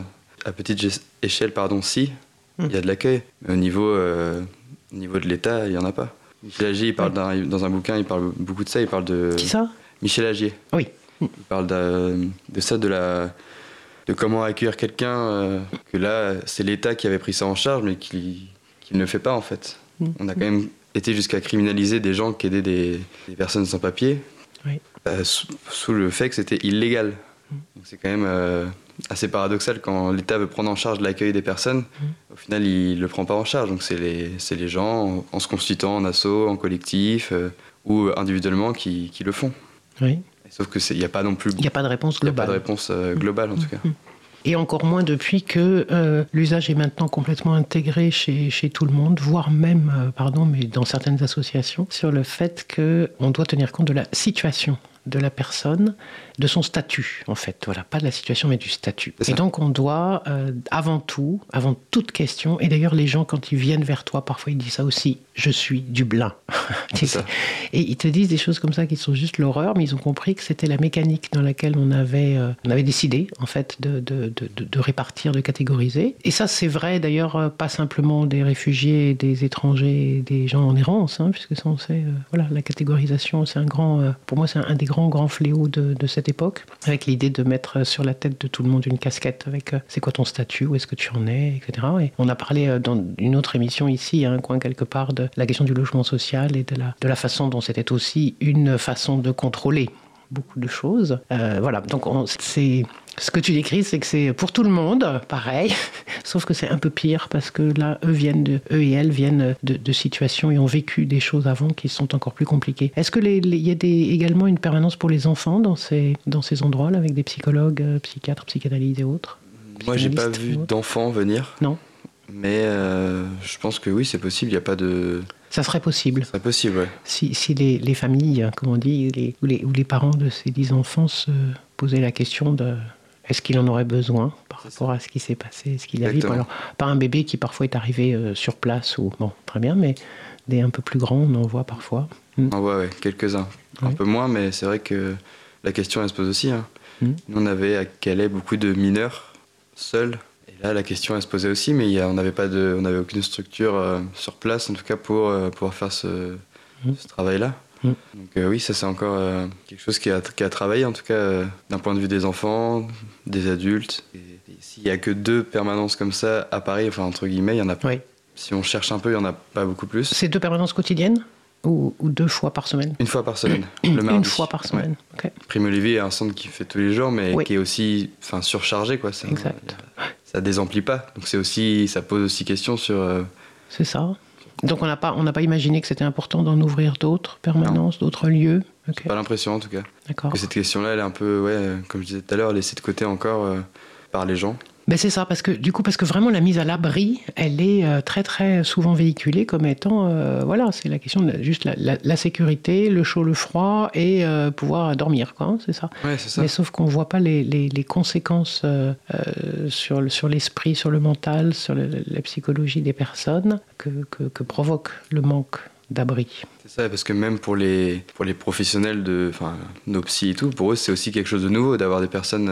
à petite échelle, pardon, si, il y a de l'accueil. Mais au niveau, au niveau de l'État, il y en a pas. Michel Agier, il parle dans un bouquin, il parle beaucoup de ça. Il parle de Qui ça? Michel Agier. Oui. Il parle de, de ça, de la de comment accueillir quelqu'un euh, que là, c'est l'État qui avait pris ça en charge, mais qui, qui ne le fait pas en fait. Mm. On a quand même été jusqu'à criminaliser des gens qui aidaient des, des personnes sans papier, Oui. euh, sous, sous le fait que c'était illégal. Donc c'est quand même euh, assez paradoxal quand l'État veut prendre en charge l'accueil des personnes, au final il le prend pas en charge. Donc c'est les, les gens, en, en se constituant en asso, en collectif euh, ou individuellement qui, qui le font. Oui. Sauf qu'il n'y a pas non plus Il n'y a pas de réponse il y a pas globale. de réponse euh, globale en tout cas. Et encore moins depuis que euh, l'usage est maintenant complètement intégré chez, chez tout le monde, voire même, pardon, mais dans certaines associations, sur le fait qu'on doit tenir compte de la situation de la personne, de son statut, en fait. Voilà, pas de la situation, mais du statut. Et donc, on doit, euh, avant tout, avant toute question, et d'ailleurs, les gens, quand ils viennent vers toi, parfois, ils disent ça aussi, je suis Dublin. C'est ça. Et ils te disent des choses comme ça qui sont juste l'horreur, mais ils ont compris que c'était la mécanique dans laquelle on avait, euh, on avait décidé, en fait, de, de, de, répartir, de catégoriser. Et ça, c'est vrai, d'ailleurs, euh, pas simplement des réfugiés, des étrangers, des gens en errance, hein, puisque ça, on sait, euh, voilà, la catégorisation, c'est un grand, pour moi, c'est un, un des grands, grands fléaux de, cette époque, avec l'idée de mettre sur la tête de tout le monde une casquette avec euh, c'est quoi ton statut, où est-ce que tu en es, etc. Et on a parlé euh, dans une autre émission ici, un coin quelque part, de la question du logement social et de la façon dont c'était aussi une façon de contrôler beaucoup de choses. Euh, voilà, donc on- c'est ce que tu décris, c'est que c'est pour tout le monde, pareil, sauf que c'est un peu pire parce que là, eux viennent, de, eux et elles viennent de, de situations et ont vécu des choses avant qui sont encore plus compliquées. Est-ce que les- les- il y a des, également une permanence pour les enfants dans ces dans ces endroits-là avec des psychologues, euh, psychiatres, psychanalystes et autres Moi, j'ai pas vu d'enfants venir. Non. Mais euh, je pense que oui, c'est possible. Il n'y a pas de. Ça serait possible. C'est possible, ouais. Si, si les, les familles, hein, comme on dit, les, ou, les, ou les parents de ces dix enfants se posaient la question de est-ce qu'il en aurait besoin par rapport à ce qui s'est passé, ce qu'il a vu. Exactement. Alors, pas un bébé qui parfois est arrivé euh, sur place, ou bon, très bien, mais des un peu plus grands, on en voit parfois. Mm. On en voit, ouais, quelques-uns. Un peu moins, mais c'est vrai que la question, elle se pose aussi. hein. Mm. Nous, on avait à Calais beaucoup de mineurs seuls. Là, la question, elle se posait aussi, mais on n'avait pas de, on n'avait aucune structure euh, sur place, en tout cas, pour euh, pouvoir faire ce, Mm. ce travail-là. Mm. Donc euh, oui, ça c'est encore quelque chose qui a, qui a travaillé, en tout cas, d'un point de vue des enfants, des adultes. S'il y a que deux permanences comme ça à Paris, enfin entre guillemets, il y en a. Oui. Si on cherche un peu, il y en a pas beaucoup plus. C'est deux permanences quotidiennes ou, ou deux fois par semaine? Une fois par semaine, le mardi. Une fois par Ouais. semaine. ok. Prime Olivier est un centre qui fait tous les jours, mais Oui. qui est aussi enfin, surchargé. Quoi. Exact. Ça désemplit pas. Donc c'est aussi, ça pose aussi question sur. euh, C'est ça. Donc on n'a pas, on n'a pas imaginé que c'était important d'en ouvrir d'autres permanences, d'autres lieux. Pas l'impression en tout cas. d'accord. Que cette question-là, elle est un peu, ouais, euh, comme je disais tout à l'heure, laissée de côté encore euh, par les gens. Ben c'est ça, parce que du coup, parce que vraiment la mise à l'abri, elle est euh, très très souvent véhiculée comme étant, euh, voilà, c'est la question de juste la, la- la sécurité, le chaud, le froid et euh, pouvoir dormir, quoi, hein, c'est ça. Ouais, c'est ça. Mais sauf qu'on voit pas les, les- les conséquences sur, le- sur l'esprit, sur le mental, sur le- la psychologie des personnes que, que- que provoque le manque d'abri. C'est ça, parce que même pour les, pour les professionnels de, enfin, nos psys et tout, pour eux, c'est aussi quelque chose de nouveau d'avoir des personnes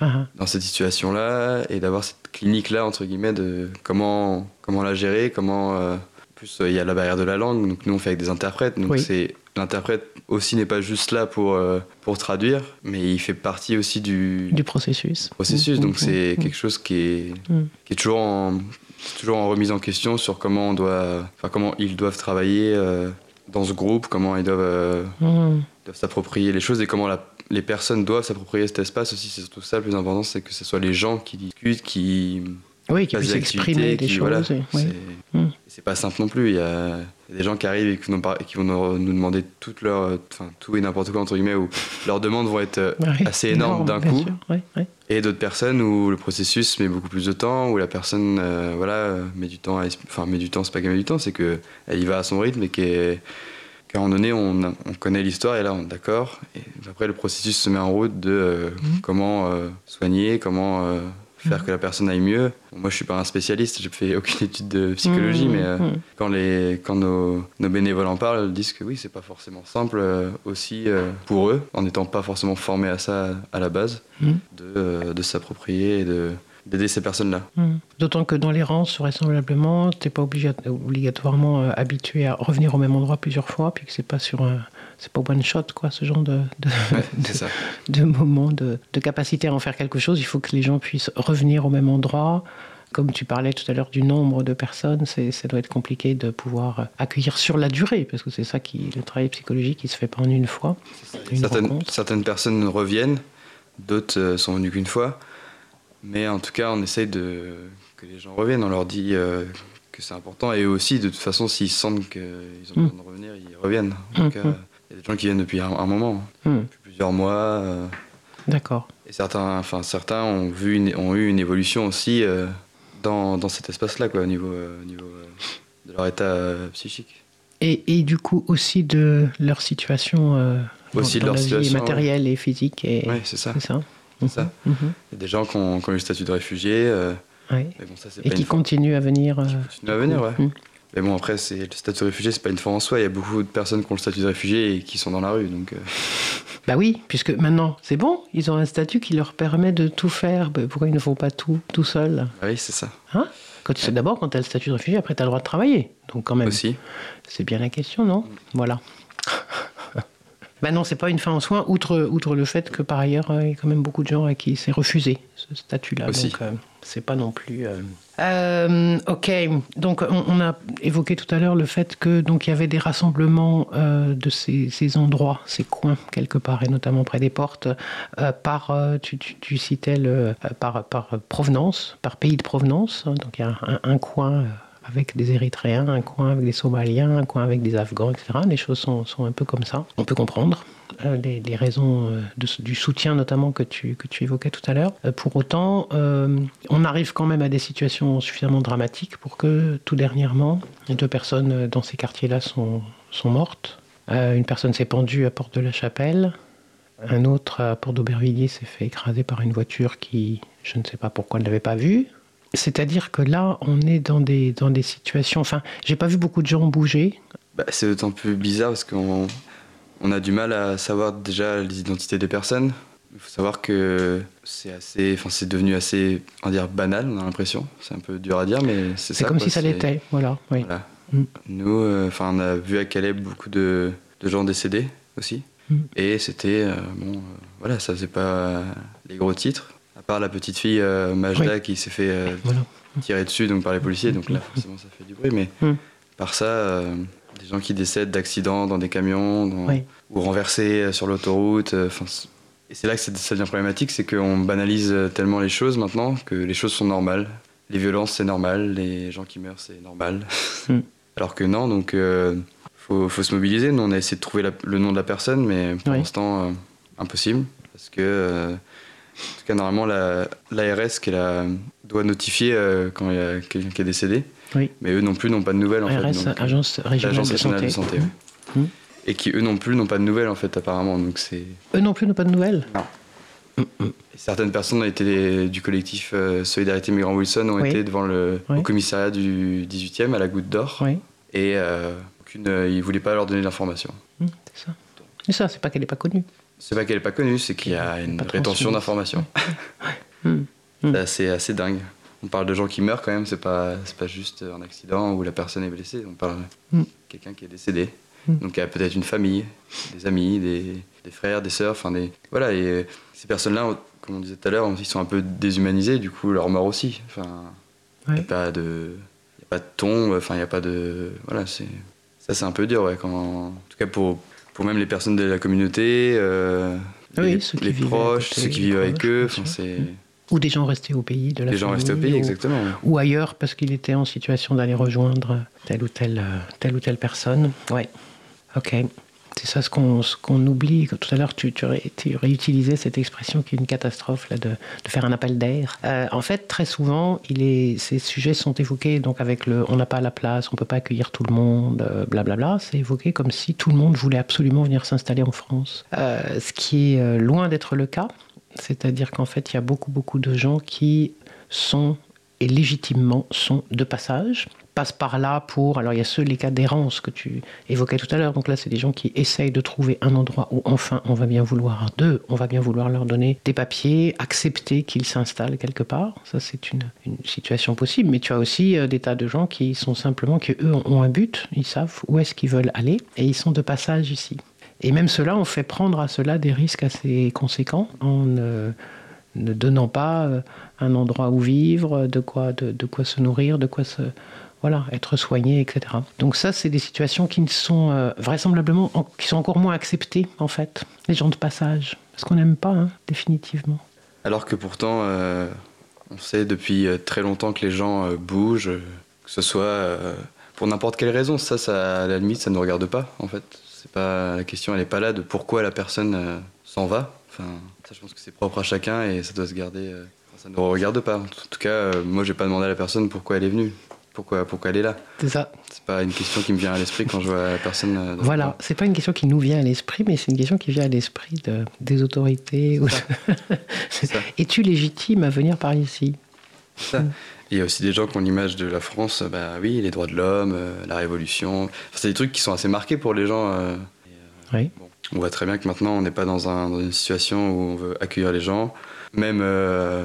ah. dans cette situation-là et d'avoir cette clinique-là, entre guillemets, de comment, comment la gérer, comment. euh, en plus, euh, il y a la barrière de la langue, donc nous, on fait avec des interprètes. Donc, Oui. c'est. L'interprète aussi n'est pas juste là pour, euh, pour traduire, mais il fait partie aussi du, du processus. processus. Mm, Donc c'est mm, quelque chose qui est, Mm. qui est toujours, en, toujours en remise en question sur comment, on doit, enfin, comment ils doivent travailler euh, dans ce groupe, comment ils doivent, euh, doivent s'approprier les choses et comment la- les personnes doivent s'approprier cet espace aussi. C'est surtout ça le plus important, c'est que ce soit les gens qui discutent, qui Oui, qui exprimer des choses. voilà, oui. c'est Mm. c'est pas simple non plus. Il y a, des gens qui arrivent et qui, vont nous, demander toute leur, enfin tout et n'importe quoi entre guillemets, où leurs demandes vont être euh, Ouais, assez énormes d'un coup. sûr, ouais, ouais. Et d'autres personnes où le processus met beaucoup plus de temps, où la personne euh, voilà, met du temps, à, enfin met du temps, c'est pas qu'elle met du temps, c'est qu'elle y va à son rythme et qu'est- qu'à un moment donné, on, on connaît l'histoire et là, on est d'accord. Et après, le processus se met en route de euh, Mhm. comment euh, soigner, comment euh, faire que la personne aille mieux. Bon, moi, je suis pas un spécialiste, j'ai fait aucune étude de psychologie, Mhm, mais mhm. quand, les, quand nos, nos bénévoles en parlent, ils disent que oui, c'est pas forcément simple aussi pour eux, en n'étant pas forcément formés à ça à la base Mhm. de, de s'approprier et de, d'aider ces personnes-là. Mm. D'autant que dans l'errance, vraisemblablement, tu n'es pas obligé- obligatoirement euh, habitué à revenir au même endroit plusieurs fois, puis que c'est pas sur un, c'est pas one shot, quoi, ce genre de, de, Ouais, c'est ça. de moment de, de capacité à en faire quelque chose. Il faut que les gens puissent revenir au même endroit. Comme tu parlais tout à l'heure du nombre de personnes, c'est, ça doit être compliqué de pouvoir euh, accueillir sur la durée, parce que c'est ça qui, le travail psychologique, qui se fait pas en une fois. Une Certaines, certaines personnes reviennent, d'autres euh, sont venues qu'une fois. Mais en tout cas, on essaye de, que les gens reviennent. On leur dit euh, que c'est important. Et aussi, de toute façon, s'ils sentent qu'ils ont Mm. besoin de revenir, ils reviennent. En tout Mm, cas, mm. il y a des gens qui viennent depuis un, un moment, Mm. depuis plusieurs mois. euh, D'accord. et certains, enfin, certains ont, vu une- ont eu une évolution aussi euh, dans, dans cet espace-là, quoi, au niveau, au niveau de leur état psychique. Et, et du coup aussi de leur situation, dans- Aussi de leur la vie situation, matérielle et physique. Et, Oui, c'est ça. C'est ça. C'est ça. Mhm, Il y a des gens qui ont, qui ont eu le statut de réfugié. euh, mhm. Ouais. mais bon, ça, c'est Et qui continuent à venir. euh, continuent à venir, ouais. Mhm. Mais bon, après, c'est le statut de réfugié, c'est pas une fin en soi. Il y a beaucoup de personnes qui ont le statut de réfugié et qui sont dans la rue. Donc, euh, Bah oui, puisque maintenant c'est bon, ils ont un statut qui leur permet de tout faire. Bah, pourquoi ils ne font pas tout tout seuls? Ah oui, c'est ça hein? Quand tu sais d'abord, quand tu as le statut de réfugié, après tu as le droit de travailler. Donc quand même, aussi. c'est bien la question, non? Voilà. Ben non, c'est pas une fin en soi, outre, outre le fait que par ailleurs, euh, il y a quand même beaucoup de gens à qui c'est refusé ce statut-là. Aussi. Donc, euh, c'est pas non plus. euh, euh, ok, donc on, on a évoqué tout à l'heure le fait que donc il y avait des rassemblements euh, de ces, ces endroits, ces coins quelque part, et notamment près des portes, euh, par euh, tu, tu- tu citais le euh, par, par provenance, par pays de provenance. donc il y a un, un coin. Avec des Érythréens, un coin avec des Somaliens, un coin avec des Afghans, etc. Les choses sont, sont un peu comme ça. On peut comprendre euh, les, les raisons euh, de- du soutien notamment que tu, que tu évoquais tout à l'heure. Euh, pour autant, on arrive quand même à des situations suffisamment dramatiques pour que tout dernièrement, deux personnes dans ces quartiers-là sont, sont mortes. Une personne s'est pendue à Porte de la Chapelle. Un autre à Port d'Aubervilliers s'est fait écraser par une voiture qui, je ne sais pas pourquoi, ne l'avait pas vue. C'est-à-dire que là, on est dans des, dans des situations. Enfin, j'ai pas vu beaucoup de gens bouger. Bah, c'est d'autant plus bizarre parce qu'on on a du mal à savoir déjà les identités des personnes. Il faut savoir que c'est assez, enfin c'est devenu assez, on va dire banal. On a l'impression. C'est un peu dur à dire, mais c'est ça. C'est comme quoi, si ça l'était. Voilà. Oui. Voilà. Mm. Nous, euh, enfin, on a vu à Calais beaucoup de, de gens décédés aussi. Mm. Et c'était, euh, bon, euh, voilà, ça faisait pas les gros titres. À part la petite fille euh, Majda qui s'est fait euh, Voilà. tirer dessus donc par les policiers, donc là forcément ça fait du bruit. Mais Mm. par ça, euh, des gens qui décèdent d'accidents dans des camions dans- Oui. ou renversés sur l'autoroute. et c'est là que ça devient problématique, c'est qu'on banalise tellement les choses maintenant que les choses sont normales. Les violences c'est normal, les gens qui meurent c'est normal. Mm. Alors que non, donc euh, faut, faut se mobiliser. Nous on a essayé de trouver la- le nom de la personne, mais pour Oui. l'instant euh, impossible parce que euh, en tout cas, normalement, la- l'ARS qui la- doit notifier euh, quand il y a quelqu'un qui est décédé. Oui. Mais eux non plus n'ont pas de nouvelles en ARS, fait. donc, euh, Agence régionale de santé. de santé. oui. Mhm. Et qui eux non plus n'ont pas de nouvelles en fait apparemment. Donc c'est Eux non plus n'ont pas de nouvelles. et certaines personnes ont été du collectif euh, Solidarité Migrant Wilson ont Oui. été devant le au commissariat du 18e à la Goutte d'Or et euh, aucune, ils voulaient pas leur donner l'information. Hum, c'est ça. C'est ça, c'est pas qu'elle n'est pas connue. C'est pas qu'elle est pas connue, c'est qu'il y a une rétention d'informations. Hum. C'est assez, assez dingue. On parle de gens qui meurent quand même, c'est pas, pas juste un accident où la personne est blessée, on parle de Mm. quelqu'un qui est décédé. Mm. Donc il y a peut-être une famille, des amis, des, des frères, des sœurs, enfin des. Voilà, et ces personnes-là, comme on disait tout à l'heure, ils sont un peu déshumanisés, du coup leur mort aussi. Enfin, il n'y a pas de. y a pas de tombe, enfin il n'y a pas de. Voilà, c'est. Ça c'est un peu dur, ouais, quand. En tout cas pour, pour même les personnes de la communauté, euh, Oui, les, ceux proches, côté, ceux qui vivent avec eux, c'est. Ou des gens restés au pays de la Les gens restés au famille, pays, ou- exactement. Ou ailleurs parce qu'il était en situation d'aller rejoindre telle ou telle, euh, telle ou telle personne. Ouais. Ok. C'est ça ce qu'on oublie. Tout à l'heure, tu, tu, ré- tu réutilisais cette expression qui est une catastrophe, là, de, faire un appel d'air. Euh, en fait, très souvent, ces sujets sont évoqués donc avec le on n'a pas la place, on peut pas accueillir tout le monde, euh, blablabla. C'est évoqué comme si tout le monde voulait absolument venir s'installer en France. Euh, ce qui est loin d'être le cas. C'est-à-dire qu'en fait, il y a beaucoup, beaucoup de gens qui sont et légitimement sont de passage, passent par là pour... Alors il y a ceux, les cas d'errance que tu évoquais tout à l'heure, donc là c'est des gens qui essayent de trouver un endroit où enfin on va bien vouloir d'eux, on va bien vouloir leur donner des papiers, accepter qu'ils s'installent quelque part, ça c'est une, situation possible, mais tu as aussi euh, des tas de gens qui sont simplement, qui eux ont un but, ils savent où est-ce qu'ils veulent aller, et ils sont de passage ici. Et même cela, on fait prendre à cela des risques assez conséquents en ne, ne donnant pas euh, un endroit où vivre, de quoi, de, de quoi se nourrir, de quoi se, voilà, être soigné, etc. Donc ça, c'est des situations qui ne sont euh, vraisemblablement, en- qui sont encore moins acceptées en fait, les gens de passage, parce qu'on n'aime pas, hein, définitivement. Alors que pourtant, euh, on sait depuis euh, très longtemps que les gens bougent, que ce soit pour n'importe quelle raison. Ça, ça, à la limite, ça ne nous regarde pas, en fait. C'est pas la question, elle n'est pas là de pourquoi la personne s'en va. Enfin, ça, je pense que c'est propre à chacun et ça doit se garder. ça ne regarde pas. En tout cas, moi, j'ai pas demandé à la personne pourquoi elle est venue, pourquoi, pourquoi elle est là. C'est ça. C'est pas une question qui me vient à l'esprit quand je vois la personne. euh, Voilà, c'est pas une question qui nous vient à l'esprit, mais c'est une question qui vient à l'esprit de, des autorités. ou. Es-tu légitime à venir par ici? Ça. Il y a aussi des gens qui ont l'image de la France, euh, bah oui, les droits de l'homme, euh, la révolution. Enfin, c'est des trucs qui sont assez marqués pour les gens. euh, Oui. Bon, on voit très bien que maintenant, on n'est pas dans, un- dans une situation où on veut accueillir les gens. Même,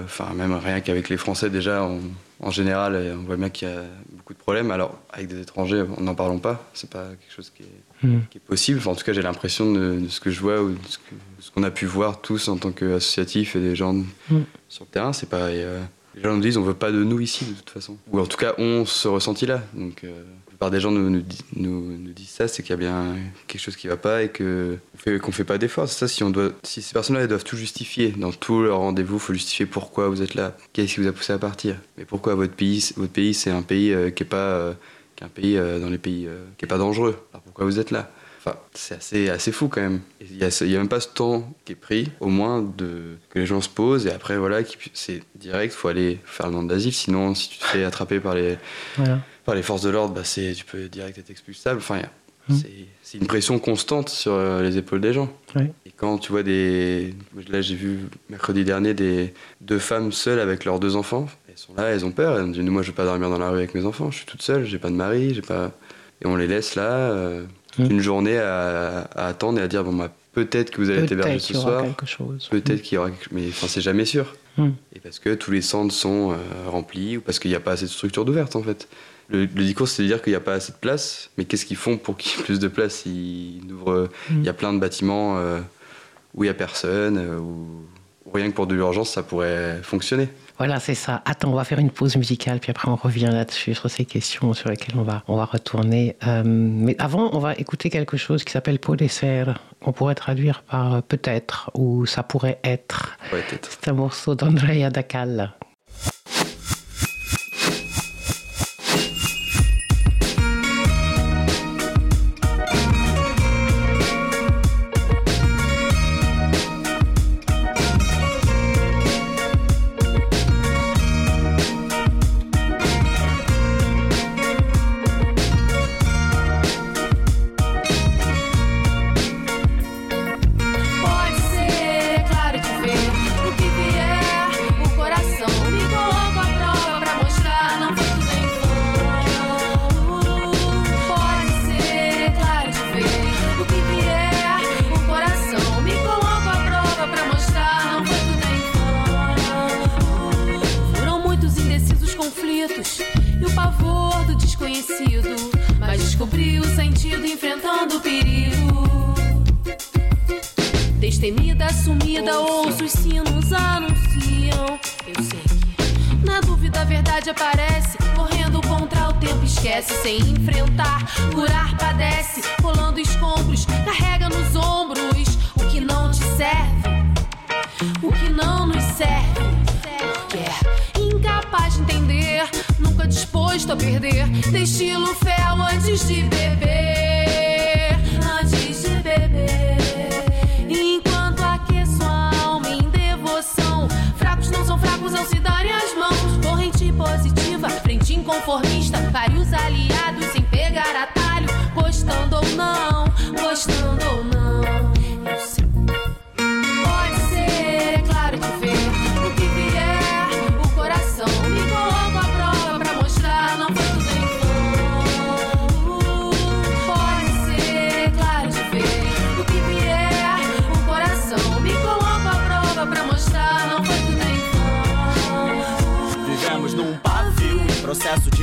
enfin, même rien qu'avec les Français, déjà, on- en général, euh, on voit bien qu'il y a beaucoup de problèmes. Alors, avec des étrangers, on n'en parlons pas. C'est pas quelque chose qui est, Hmm. qui est possible. Enfin, en tout cas, j'ai l'impression de, de ce que je vois ou de ce qu'on a pu voir tous en tant qu'associatifs et des gens Mm. sur le terrain. C'est pas, et, euh, Les gens nous disent on veut pas de nous ici de toute façon. Ou en tout cas ont ce ressenti là. Donc euh, plupart des gens nous, nous, nous- disent ça, c'est qu'il y a bien quelque chose qui va pas et qu'on fait, qu'on fait pas d'efforts. C'est ça si on doit, si ces personnes-là doivent tout justifier dans tous leurs rendez-vous, faut justifier pourquoi vous êtes là, qu'est-ce qui vous a poussé à partir, mais pourquoi votre pays, votre pays c'est un pays euh, qui est pas, pas dangereux? Alors pourquoi vous êtes là? Enfin, c'est assez, assez fou quand même. Il n'y a, il même pas ce temps qui est pris, au moins, de, que les gens se posent. Et après, voilà, c'est direct, il faut aller faire le nom d'asile. Sinon, si tu te fais attraper par les. Par les forces de l'ordre, bah, c'est, tu peux direct être expulsable. Enfin, il y a- Mm. c'est, une pression constante sur euh, les épaules des gens. Et quand tu vois des. Là, j'ai vu mercredi dernier des deux femmes seules avec leurs deux enfants. Elles sont là, elles ont peur. Elles me disent Moi, je vais pas dormir dans la rue avec mes enfants. Je suis toute seule, j'ai pas de mari, j'ai pas. Et on les laisse là, euh, toute Mm. une journée à, à attendre et à dire Bon, bah, peut-être que vous allez être hébergé ce soir. chose. Peut-être qu'il y aura quelque Mais enfin, c'est jamais sûr. Et parce que tous les centres sont euh, remplis ou parce qu'il n'y a pas assez de structures d'ouvertes en fait. Le, le discours, c'est de dire qu'il n'y a pas assez de place, mais qu'est-ce qu'ils font pour qu'il y ait plus de place? Ils ouvrent- Mm. Il y a plein de bâtiments euh, où il n'y a personne, euh, où, où rien que pour de l'urgence, ça pourrait fonctionner. Voilà, c'est ça. Attends, on va faire une pause musicale, puis après on revient là-dessus, sur ces questions sur lesquelles on va, on va retourner. Euh, mais avant, on va écouter quelque chose qui s'appelle Peau des serres, qu'on pourrait traduire par euh, peut-être, ou ça pourrait être. Ouais. C'est un morceau d'Andrea Dacal.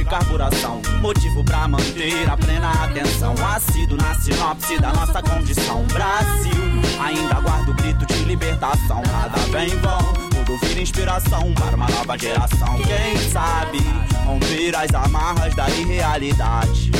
Carburação. Motivo pra manter a plena atenção. Ácido na sinopse da nossa condição. Brasil, ainda guarda o grito de libertação. Nada vem em vão, tudo vira inspiração para uma nova geração. Quem sabe romper as amarras da irrealidade.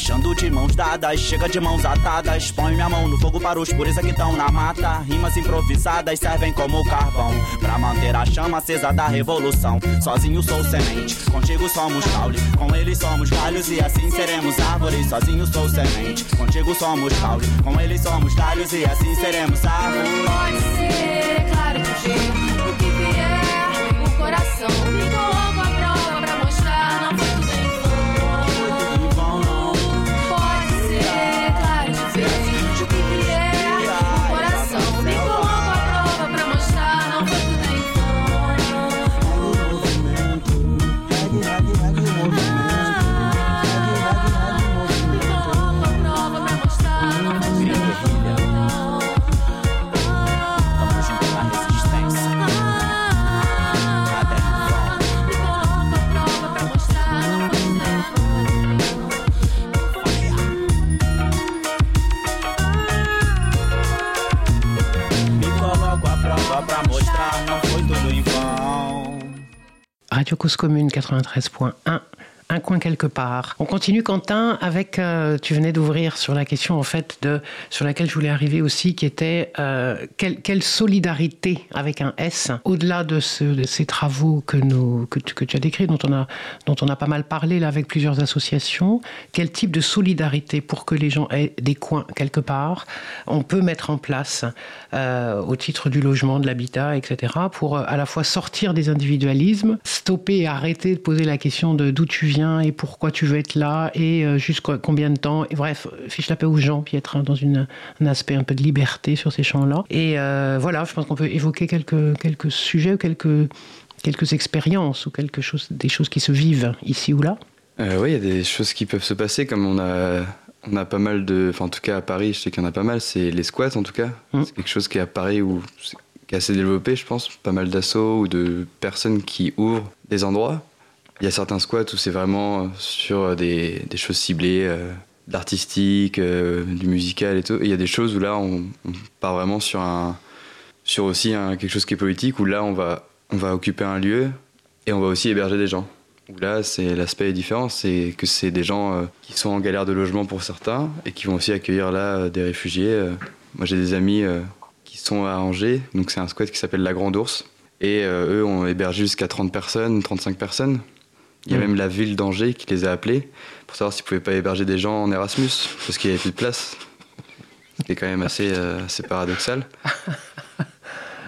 Marchando de mãos dadas, chega de mãos atadas. Põe minha mão no fogo para os pureza que estão na mata. Rimas improvisadas servem como carvão. Pra manter a chama acesa da revolução. Sozinho sou semente, contigo somos caule. Com eles somos galhos e assim seremos árvores. Sozinho sou semente, contigo somos caule. Com eles somos galhos e assim seremos árvores. Pode ser, é claro que o que vier. O coração Radio Cause Commune 93.1 un coin quelque part. On continue, Quentin, avec. euh, tu venais d'ouvrir sur la question, en fait, de, sur laquelle je voulais arriver aussi, qui était euh, quelle, solidarité avec un S, au-delà de, de ces travaux que, tu, as décrits, dont on a, dont on a pas mal parlé là, avec plusieurs associations, quel type de solidarité pour que les gens aient des coins quelque part? On peut mettre en place euh, au titre du logement, de l'habitat, etc., pour à la fois sortir des individualismes, stopper et arrêter de poser la question de d'où tu viens et pourquoi tu veux être là et euh, jusqu'à combien de temps. Et bref, fiche la paix aux gens, puis être dans une, un aspect un peu de liberté sur ces champs-là. Et euh, voilà, je pense qu'on peut évoquer quelques, quelques sujets ou quelques, quelques expériences ou quelque chose, des choses qui se vivent ici ou là. Euh, oui, il y a des choses qui peuvent se passer, comme on a, on a pas mal de. Enfin, en tout cas, à Paris, je sais qu'il y en a pas mal, c'est les squats en tout cas. Mm. C'est quelque chose qui est à Paris où qui est assez développé, je pense. Pas mal d'assauts ou de personnes qui ouvrent des endroits. Il y a certains squats où c'est vraiment sur des, des choses ciblées, euh, d'artistique, euh, du musical et tout. Il y a des choses où là, on, part vraiment sur, un, sur aussi quelque chose qui est politique, où là, on va, on va occuper un lieu et on va aussi héberger des gens. Là, c'est l'aspect est différent, c'est que c'est des gens euh, qui sont en galère de logement pour certains et qui vont aussi accueillir là euh, des réfugiés. euh. Moi, j'ai des amis euh, qui sont à Angers, donc c'est un squat qui s'appelle La Grande Ourse. Et euh, eux ont hébergé jusqu'à 30 personnes, 35 personnes. Il y a Mm. même la ville d'Angers qui les a appelés pour savoir s'ils pouvaient pas héberger des gens en Erasmus parce qu'il y avait plus de place. Ce qui est quand même assez, euh, assez paradoxal.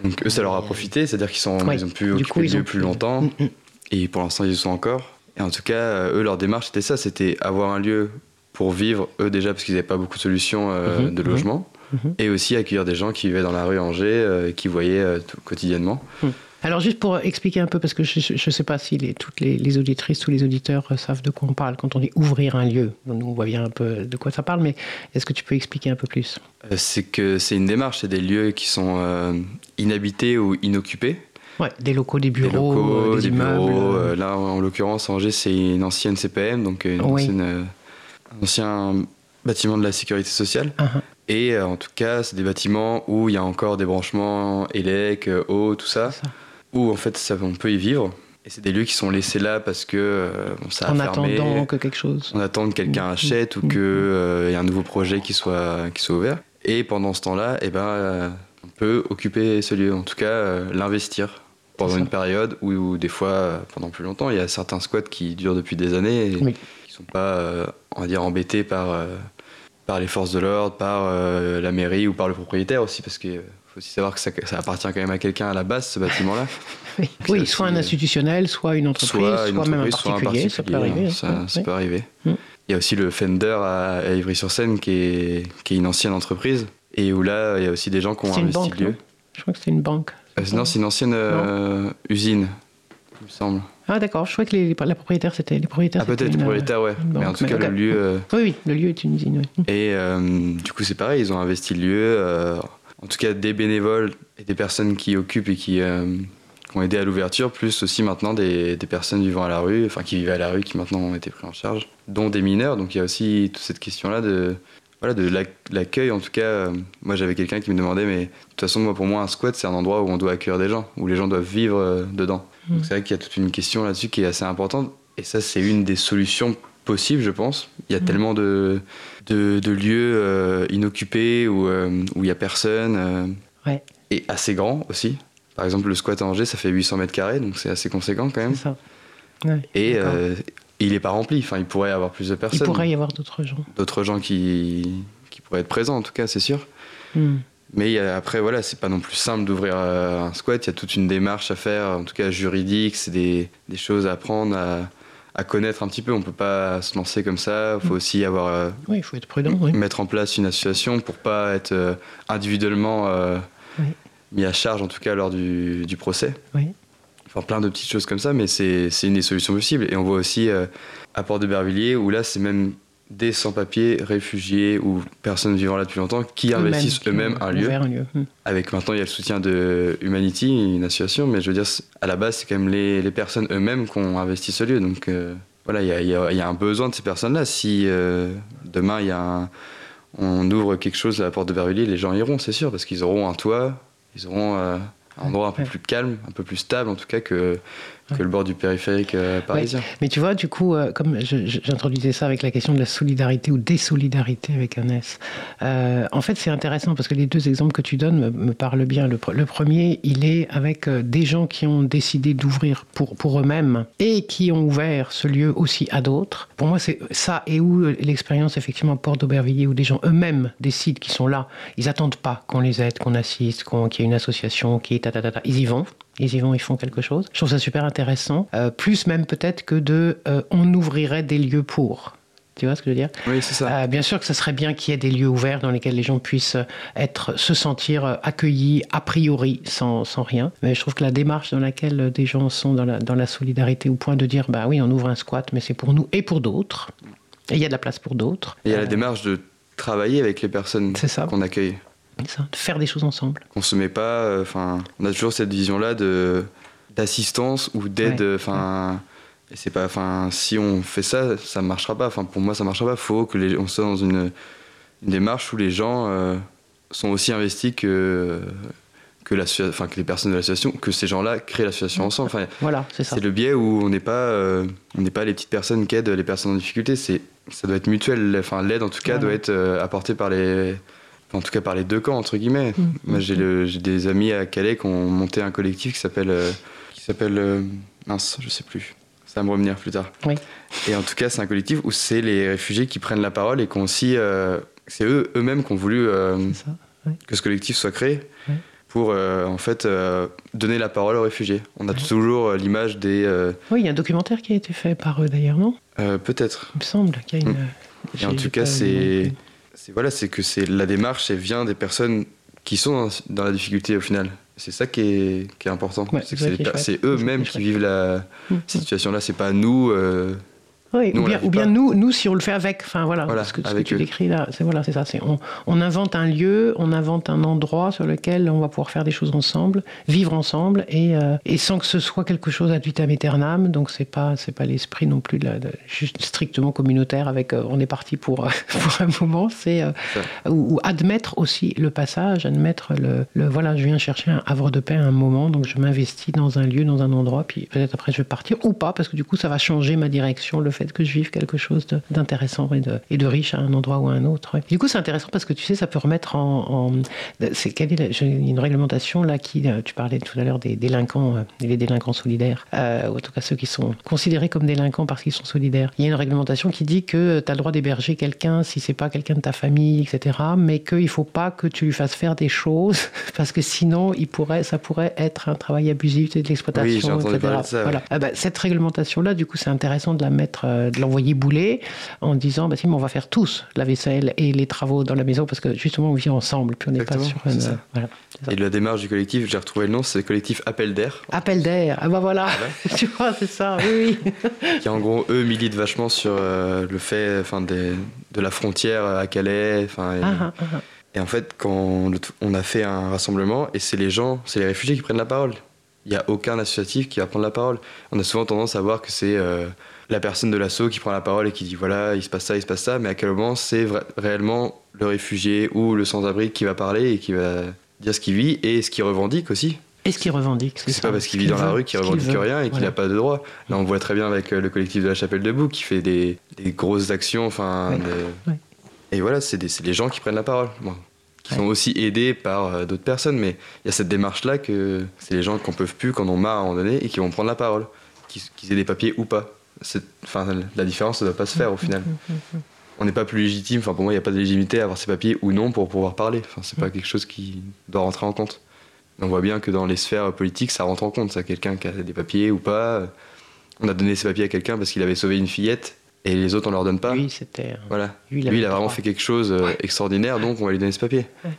Donc eux, ça leur a profité, c'est-à-dire qu'ils sont, Oui. ils ont pu occuper coup, le ils lieu ont plus longtemps. Mm, mm. Et pour l'instant, ils y sont encore. Et en tout cas, euh, eux, leur démarche, c'était ça c'était avoir un lieu pour vivre, eux déjà, parce qu'ils n'avaient pas beaucoup de solutions euh, Mhm, de mhm. logement. Mhm. Et aussi accueillir des gens qui vivaient dans la rue Angers, euh, et qui voyaient quotidiennement. Alors juste pour expliquer un peu, parce que je ne sais pas si les, toutes les, les auditrices, tous les auditeurs savent de quoi on parle quand on dit ouvrir un lieu. Nous, on voit bien un peu de quoi ça parle, mais est-ce que tu peux expliquer un peu plus? Euh, c'est que c'est une démarche, c'est des lieux qui sont euh, inhabités ou inoccupés. Ouais, des locaux, des Des bureaux, locaux, euh, des, des immeubles. bureaux. euh, là, en l'occurrence, Angers, c'est une ancienne CPM, donc une Oui. ancienne, euh, un ancien bâtiment de la sécurité sociale. ah, ah, Et en tout cas, c'est des bâtiments où il y a encore des branchements élec, eau, tout ça. Où en fait ça, on peut y vivre. Et c'est des lieux qui sont laissés là parce que euh, bon, ça a En fermé. attendant que quelque chose. On attend que quelqu'un Mm. achète ou Mm. qu'il y ait un nouveau projet qui soit, qui soit ouvert. Et pendant ce temps-là, eh ben, euh, on peut occuper ce lieu, en tout cas euh, l'investir pendant une période ou, ou des fois euh, pendant plus longtemps. Il y a certains squats qui durent depuis des années et Oui. qui sont pas, euh, on va dire, embêtés par, euh, par les forces de l'ordre, par euh, la mairie ou par le propriétaire aussi, parce qu'il faut aussi savoir que ça, ça appartient quand même à quelqu'un à la base, ce bâtiment-là. Oui, c'est soit un euh, institutionnel, soit une entreprise, soit, une même un entreprise, soit particulier, ça peut particulier, arriver. Ça, hein, ça oui. peut arriver. Mm. Il y a aussi le Fender à, à Ivry-sur-Seine qui est, qui est une ancienne entreprise et où là, il y a aussi des gens qui ont C'est investi banque, le lieu. Je crois que c'était une banque. Euh, non, c'est une ancienne euh, usine, il me semble. Ah d'accord, je crois que les, les- la propriétaire, c'était les propriétaires. Ah, peut-être c'était le une, propriétaire, ouais. Mais en tout cas, le lieu. euh, Oui, oui, le lieu est une usine. oui. Et du coup, c'est pareil, ils ont investi le lieu. En tout cas, des bénévoles et des personnes qui occupent et qui, euh, qui ont aidé à l'ouverture, plus aussi maintenant des, des personnes vivant à la rue, enfin qui vivaient à la rue, qui maintenant ont été pris en charge, dont des mineurs. Donc il y a aussi toute cette question-là de, voilà, de l'ac- l'accueil. En tout cas, euh, moi j'avais quelqu'un qui me demandait, mais de toute façon, moi, pour moi, un squat, c'est un endroit où on doit accueillir des gens, où les gens doivent vivre euh, dedans. Mm. Donc c'est vrai qu'il y a toute une question là-dessus qui est assez importante. Et ça, c'est une des solutions possibles, je pense. Il y a Mm. tellement de, de, de lieux euh, inoccupés où euh, où il n'y a personne. euh, Ouais. Et assez grand aussi. Par exemple, le squat à Angers, ça fait 800 mètres carrés, donc c'est assez conséquent quand même. C'est ça. Ouais, Et il n'est pas rempli. Enfin, il pourrait y avoir plus de Il personnes. pourrait y avoir d'autres gens. D'autres gens qui, qui pourraient être présents, en tout cas, c'est sûr. Hmm. Mais il après, voilà, c'est pas non plus simple d'ouvrir un squat. Il y a toute une démarche à faire, en tout cas juridique. C'est des, des choses à apprendre, à, à connaître un petit peu. On peut pas se lancer comme ça. Il faut aussi avoir euh, Oui, il faut être prudent. Oui. mettre en place une association pour pas être euh, individuellement euh, Oui. mis à charge, en tout cas lors du, du procès. Oui. Enfin, plein de petites choses comme ça, mais c'est c'est une des solutions possibles. Et on voit aussi à Port de Bervilliers, où là, c'est même des sans-papiers, réfugiés ou personnes vivant là depuis longtemps qui investissent eux-mêmes un lieu. ouvert un lieu. Hmm. Avec maintenant, il y a le soutien de Humanity, une association, mais je veux dire, à la base, c'est quand même les, les personnes eux-mêmes qui ont investi ce lieu. Donc euh, voilà, il y a, y y un besoin de ces personnes-là. Si euh, demain, il y a un- on ouvre quelque chose à la porte de Bervilliers, les gens iront, c'est sûr, parce qu'ils auront un toit, ils auront euh, un endroit un peu plus calme, un peu plus stable, en tout cas, que que le bord du périphérique euh, parisien. Mais tu vois, du coup, euh, comme j'introduisais ça avec la question de la solidarité ou désolidarité avec un S, euh, en fait, c'est intéressant parce que les deux exemples que tu donnes me, me parlent bien. Le, pre- le premier, il est avec euh, des gens qui ont décidé d'ouvrir pour, pour eux-mêmes et qui ont ouvert ce lieu aussi à d'autres. Pour moi, c'est ça et où l'expérience, effectivement, Porte d'Aubervilliers, où des gens eux-mêmes décident qu'ils sont là. Ils n'attendent pas qu'on les aide, qu'on assiste, qu'on- qu'il y ait une association, qui est ta, ta, ta, ta. Ils y vont. Ils y vont, ils font quelque chose. Je trouve ça super intéressant. Euh, plus même peut-être que de euh, on ouvrirait des lieux pour. Tu vois ce que je veux dire? Oui, c'est ça. Euh, Bien sûr que ce serait bien qu'il y ait des lieux ouverts dans lesquels les gens puissent être, se sentir accueillis a priori sans, sans rien. Mais je trouve que la démarche dans laquelle des gens sont dans la, dans la solidarité au point de dire bah oui, on ouvre un squat, mais c'est pour nous et pour d'autres. Et il y a de la place pour d'autres. Et il y a la démarche de travailler avec les personnes qu'on accueille. Ça, de faire des choses ensemble. Qu'on se met pas. euh, Enfin, on a toujours cette vision-là de d'assistance ou d'aide. Ouais. Enfin, et c'est pas. Enfin, si on fait ça, ça marchera pas. Enfin, pour moi, ça marchera pas. Faut que les, on soit dans une, une démarche où les gens euh, sont aussi investis que que la, enfin que les personnes de l'association, que ces gens-là créent l'association ensemble. Enfin, Voilà, c'est ça. c'est le biais où on n'est pas, euh, on n'est pas les petites personnes qui aident les personnes en difficulté. C'est, ça doit être mutuel. Enfin, l'aide en tout cas Voilà. doit être euh, apportée par les, en tout cas par les deux camps entre guillemets. Mm, Moi, mm, j'ai, des amis à Calais qui ont monté un collectif qui s'appelle, euh, qui s'appelle, euh, mince, je sais plus. Ça va me revenir plus tard. Oui. Et en tout cas, c'est un collectif où c'est les réfugiés qui prennent la parole et qui ont aussi, euh, c'est eux eux-mêmes qui ont voulu ça. que ce collectif soit créé Ouais. pour en fait donner la parole aux réfugiés. On a toujours l'image des Oui, il y a un documentaire qui a été fait par eux d'ailleurs, non? Peut-être. Il me semble qu'il y a une. Mm. Et en tout cas, c'est voilà, c'est que c'est la démarche, elle vient des personnes qui sont dans, dans la difficulté au final. C'est ça qui est, qui est important. Ouais, c'est eux-mêmes qui vivent la Mm. situation-là. C'est pas nous. euh, Oui, Nous, ou bien, ou nous, nous, si on le fait avec, enfin voilà, Voilà, ce que, ce que tu eux. décris là, c'est voilà, c'est ça. C'est on, on invente un lieu, on invente un endroit sur lequel on va pouvoir faire des choses ensemble, vivre ensemble, et, euh, et sans que ce soit quelque chose ad vitam aeternam. Donc c'est pas, c'est pas l'esprit non plus de la, de- juste strictement communautaire avec, euh, on est parti pour pour un moment. C'est euh, ou, ou admettre aussi le passage, admettre le, le voilà, je viens chercher un havre de paix à un moment, donc je m'investis dans un lieu, dans un endroit, puis peut-être après je vais partir ou pas, parce que du coup ça va changer ma direction, le fait que je vive quelque chose d'intéressant et de, et de riche à un endroit ou à un autre. Du coup c'est intéressant parce que tu sais, ça peut remettre en. en- c'est quelle est la- une réglementation là qui, euh, tu parlais tout à l'heure des délinquants, euh, les délinquants solidaires, euh, ou en tout cas ceux qui sont considérés comme délinquants parce qu'ils sont solidaires. Il y a une réglementation qui dit que tu as le droit d'héberger quelqu'un si c'est pas quelqu'un de ta famille, etc. Mais qu'il faut pas que tu lui fasses faire des choses parce que sinon il pourrait, ça pourrait être un travail abusif de l'exploitation, Oui, etc. ouais. Voilà. Ah bah, cette réglementation-là, du coup, c'est intéressant de la mettre, euh, de l'envoyer bouler en disant, bah si, mais on va faire tous la vaisselle et les travaux dans la maison parce que justement on vit ensemble, puis on n'est pas sur une. ça. voilà. Et de la démarche du collectif, j'ai retrouvé le nom, c'est le collectif Appel d'air, Appel d'air, ah bah voilà, tu vois, c'est ça, oui, oui. qui en gros eux militent vachement sur euh, le fait, enfin des- de la frontière à Calais, enfin. et- Ah, ah, ah. Et en fait, quand on, on a fait un rassemblement, et c'est les gens, c'est les réfugiés qui prennent la parole. Il n'y a aucun associatif qui va prendre la parole. On a souvent tendance à voir que c'est euh, la personne de l'assaut qui prend la parole et qui dit voilà, il se passe ça, il se passe ça, mais à quel moment c'est réellement le réfugié ou le sans-abri qui va parler et qui va dire ce qu'il vit et ce qu'il revendique aussi? Et ce qu'il revendique, C'est ça, pas parce ce qu'il vit dans la rue qu'il revendique veut. rien et qu'il Voilà. n'a pas de droit. Là, on voit très bien avec euh, le collectif de la Chapelle Debout qui fait des, des grosses actions. Enfin, Ouais. de- Ouais. Et voilà, c'est des- les gens qui prennent la parole. Bon, qui Ouais. sont aussi aidés par euh, d'autres personnes, mais il y a cette démarche-là que c'est les gens qui en peuvent plus, qui en ont marre à un moment donné et qui vont prendre la parole, qu'ils qu'ils aient des papiers ou pas. C'est- Enfin, la différence ne doit pas se faire au final. On n'est pas plus légitime, enfin pour moi il n'y a pas de légitimité à avoir ses papiers ou non pour pouvoir parler. Enfin, c'est pas quelque chose qui doit rentrer en compte. On voit bien que dans les sphères politiques, ça rentre en compte. Ça, quelqu'un qui a des papiers ou pas. On a donné ses papiers à quelqu'un parce qu'il avait sauvé une fillette et les autres on leur donne pas. Lui, c'était. Voilà. Lui, il Lui, avait il a vraiment fait quelque chose euh, extraordinaire, donc on va lui donner ce papier. Ouais.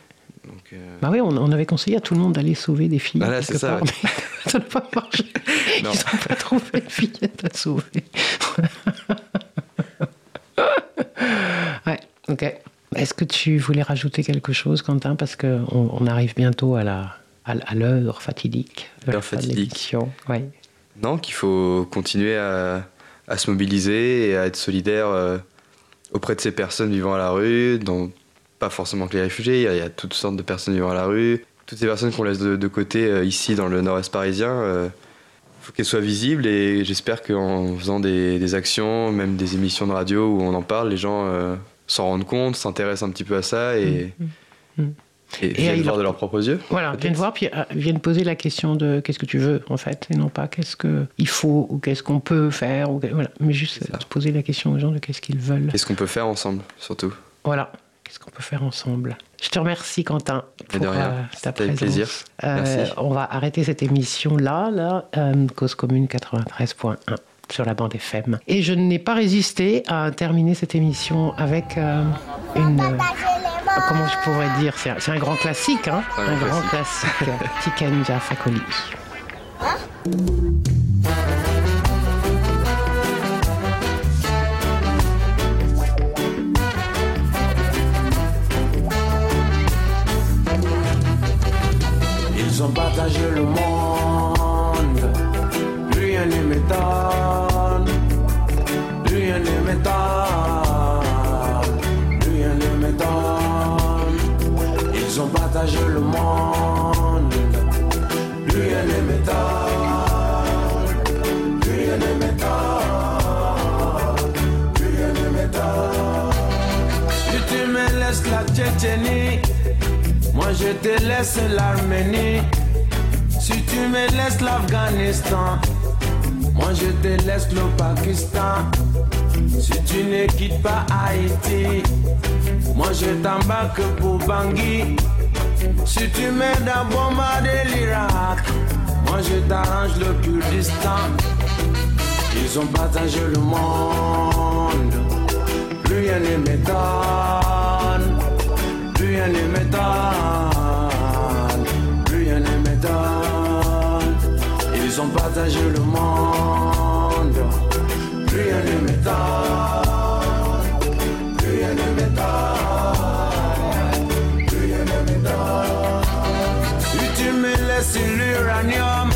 Donc, euh, Bah oui, on, on avait conseillé à tout le monde d'aller sauver des filles. Voilà, quelque c'est ça, part, mais ça n'a pas marché. Ils n'ont pas trouvé de fillette à sauver. ouais, ok. Est-ce que tu voulais rajouter quelque chose, Quentin Parce qu'on on arrive bientôt à la à, l'heure fatidique. L'heure fatidique. Ouais. Non, qu'il faut continuer à, à se mobiliser et à être solidaire euh, auprès de ces personnes vivant à la rue, dont pas forcément que les réfugiés, il y, a, il y a toutes sortes de personnes vivant à la rue, toutes ces personnes qu'on laisse de, de côté euh, ici dans le nord-est parisien. euh, faut qu'elle soit visible et j'espère qu'en faisant des, des actions, même des émissions de radio où on en parle, les gens euh, s'en rendent compte, s'intéressent un petit peu à ça et, Mm, mm. et, Et viennent voir leur- de leurs propres yeux. Voilà, viennent voir, puis viennent poser la question de qu'est-ce que tu veux, en fait, et non pas qu'est-ce qu'il faut ou qu'est-ce qu'on peut faire, ou, voilà. mais juste poser la question aux gens de qu'est-ce qu'ils veulent. Qu'est-ce qu'on peut faire ensemble, surtout Voilà, qu'est-ce qu'on peut faire ensemble. Je te remercie, Quentin, pour de rien, euh, ta présence. plaisir. Euh, Merci. on va arrêter cette émission-là, là, euh, Cause Commune 93.1 sur la bande FM. Et je n'ai pas résisté à terminer cette émission avec euh, une... euh, comment je pourrais dire C'est un, grand classique, hein Un Un grand classique. Tikenja Fakoli. Ils ont partagé le monde, rien ne m'étonne, rien ne m'étonne, rien ne m'étonne. Ils ont partagé le monde, je te laisse l'Arménie. Si tu me laisses l'Afghanistan, moi je te laisse le Pakistan. Si tu ne quittes pas Haïti, moi je t'embarque pour Bangui. Si tu m'aides à bombarder l'Irak, moi je t'arrange le Kurdistan. Ils ont partagé le monde, plus rien ne m'étonne. Plus rien ne m'étonne, Ils ont partagé le monde, rien ne m'étonne, rien ne m'étonne, rien ne m'étonne. Si tu me laisses l'uranium,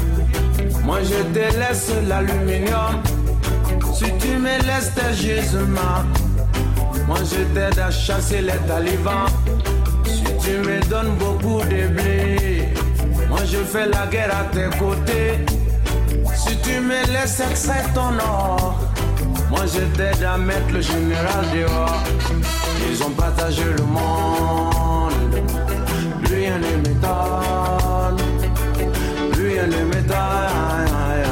moi je te laisse l'aluminium. Si tu me laisses tes gisements, moi je t'aide à chasser les talibans. Si tu me donnes beaucoup de blé, moi je fais la guerre à tes côtés. Tu me laisses extraire ton or, moi je t'aide à mettre le général dehors. Ils ont partagé le monde, plus rien ne m'étonne, plus rien ne m'étonne,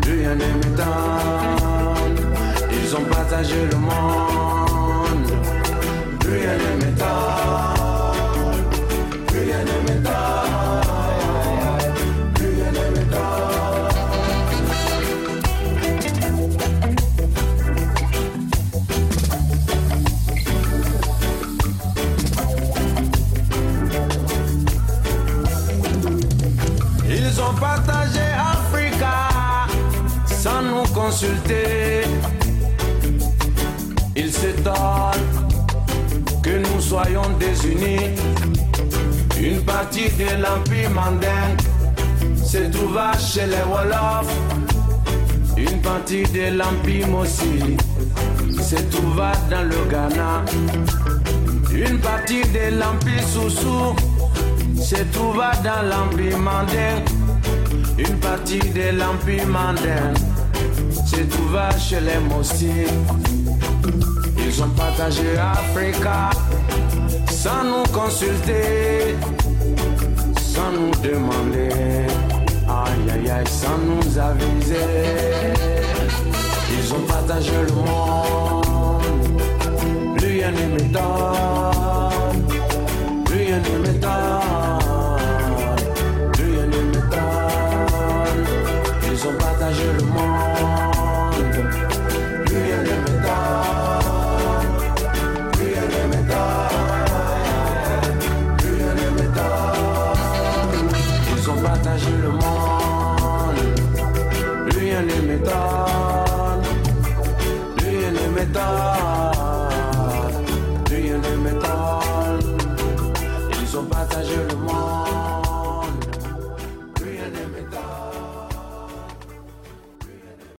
plus rien ne m'étonne. Ils ont partagé le monde, chez les Wolofs. Une partie de l'Empire Mossi se trouva dans le Ghana. Une partie de l'Empire Soussou se trouva dans l'Empire Mandin. Une partie de l'Empire Mandin se trouva chez les Mossi. Ils ont partagé Africa sans nous consulter, sans nous demander, sans nous aviser. Ils ont partagé le monde, rien ne m'étonne, rien ne m'étonne, rien ne m'étonne. Ils ont partagé le monde,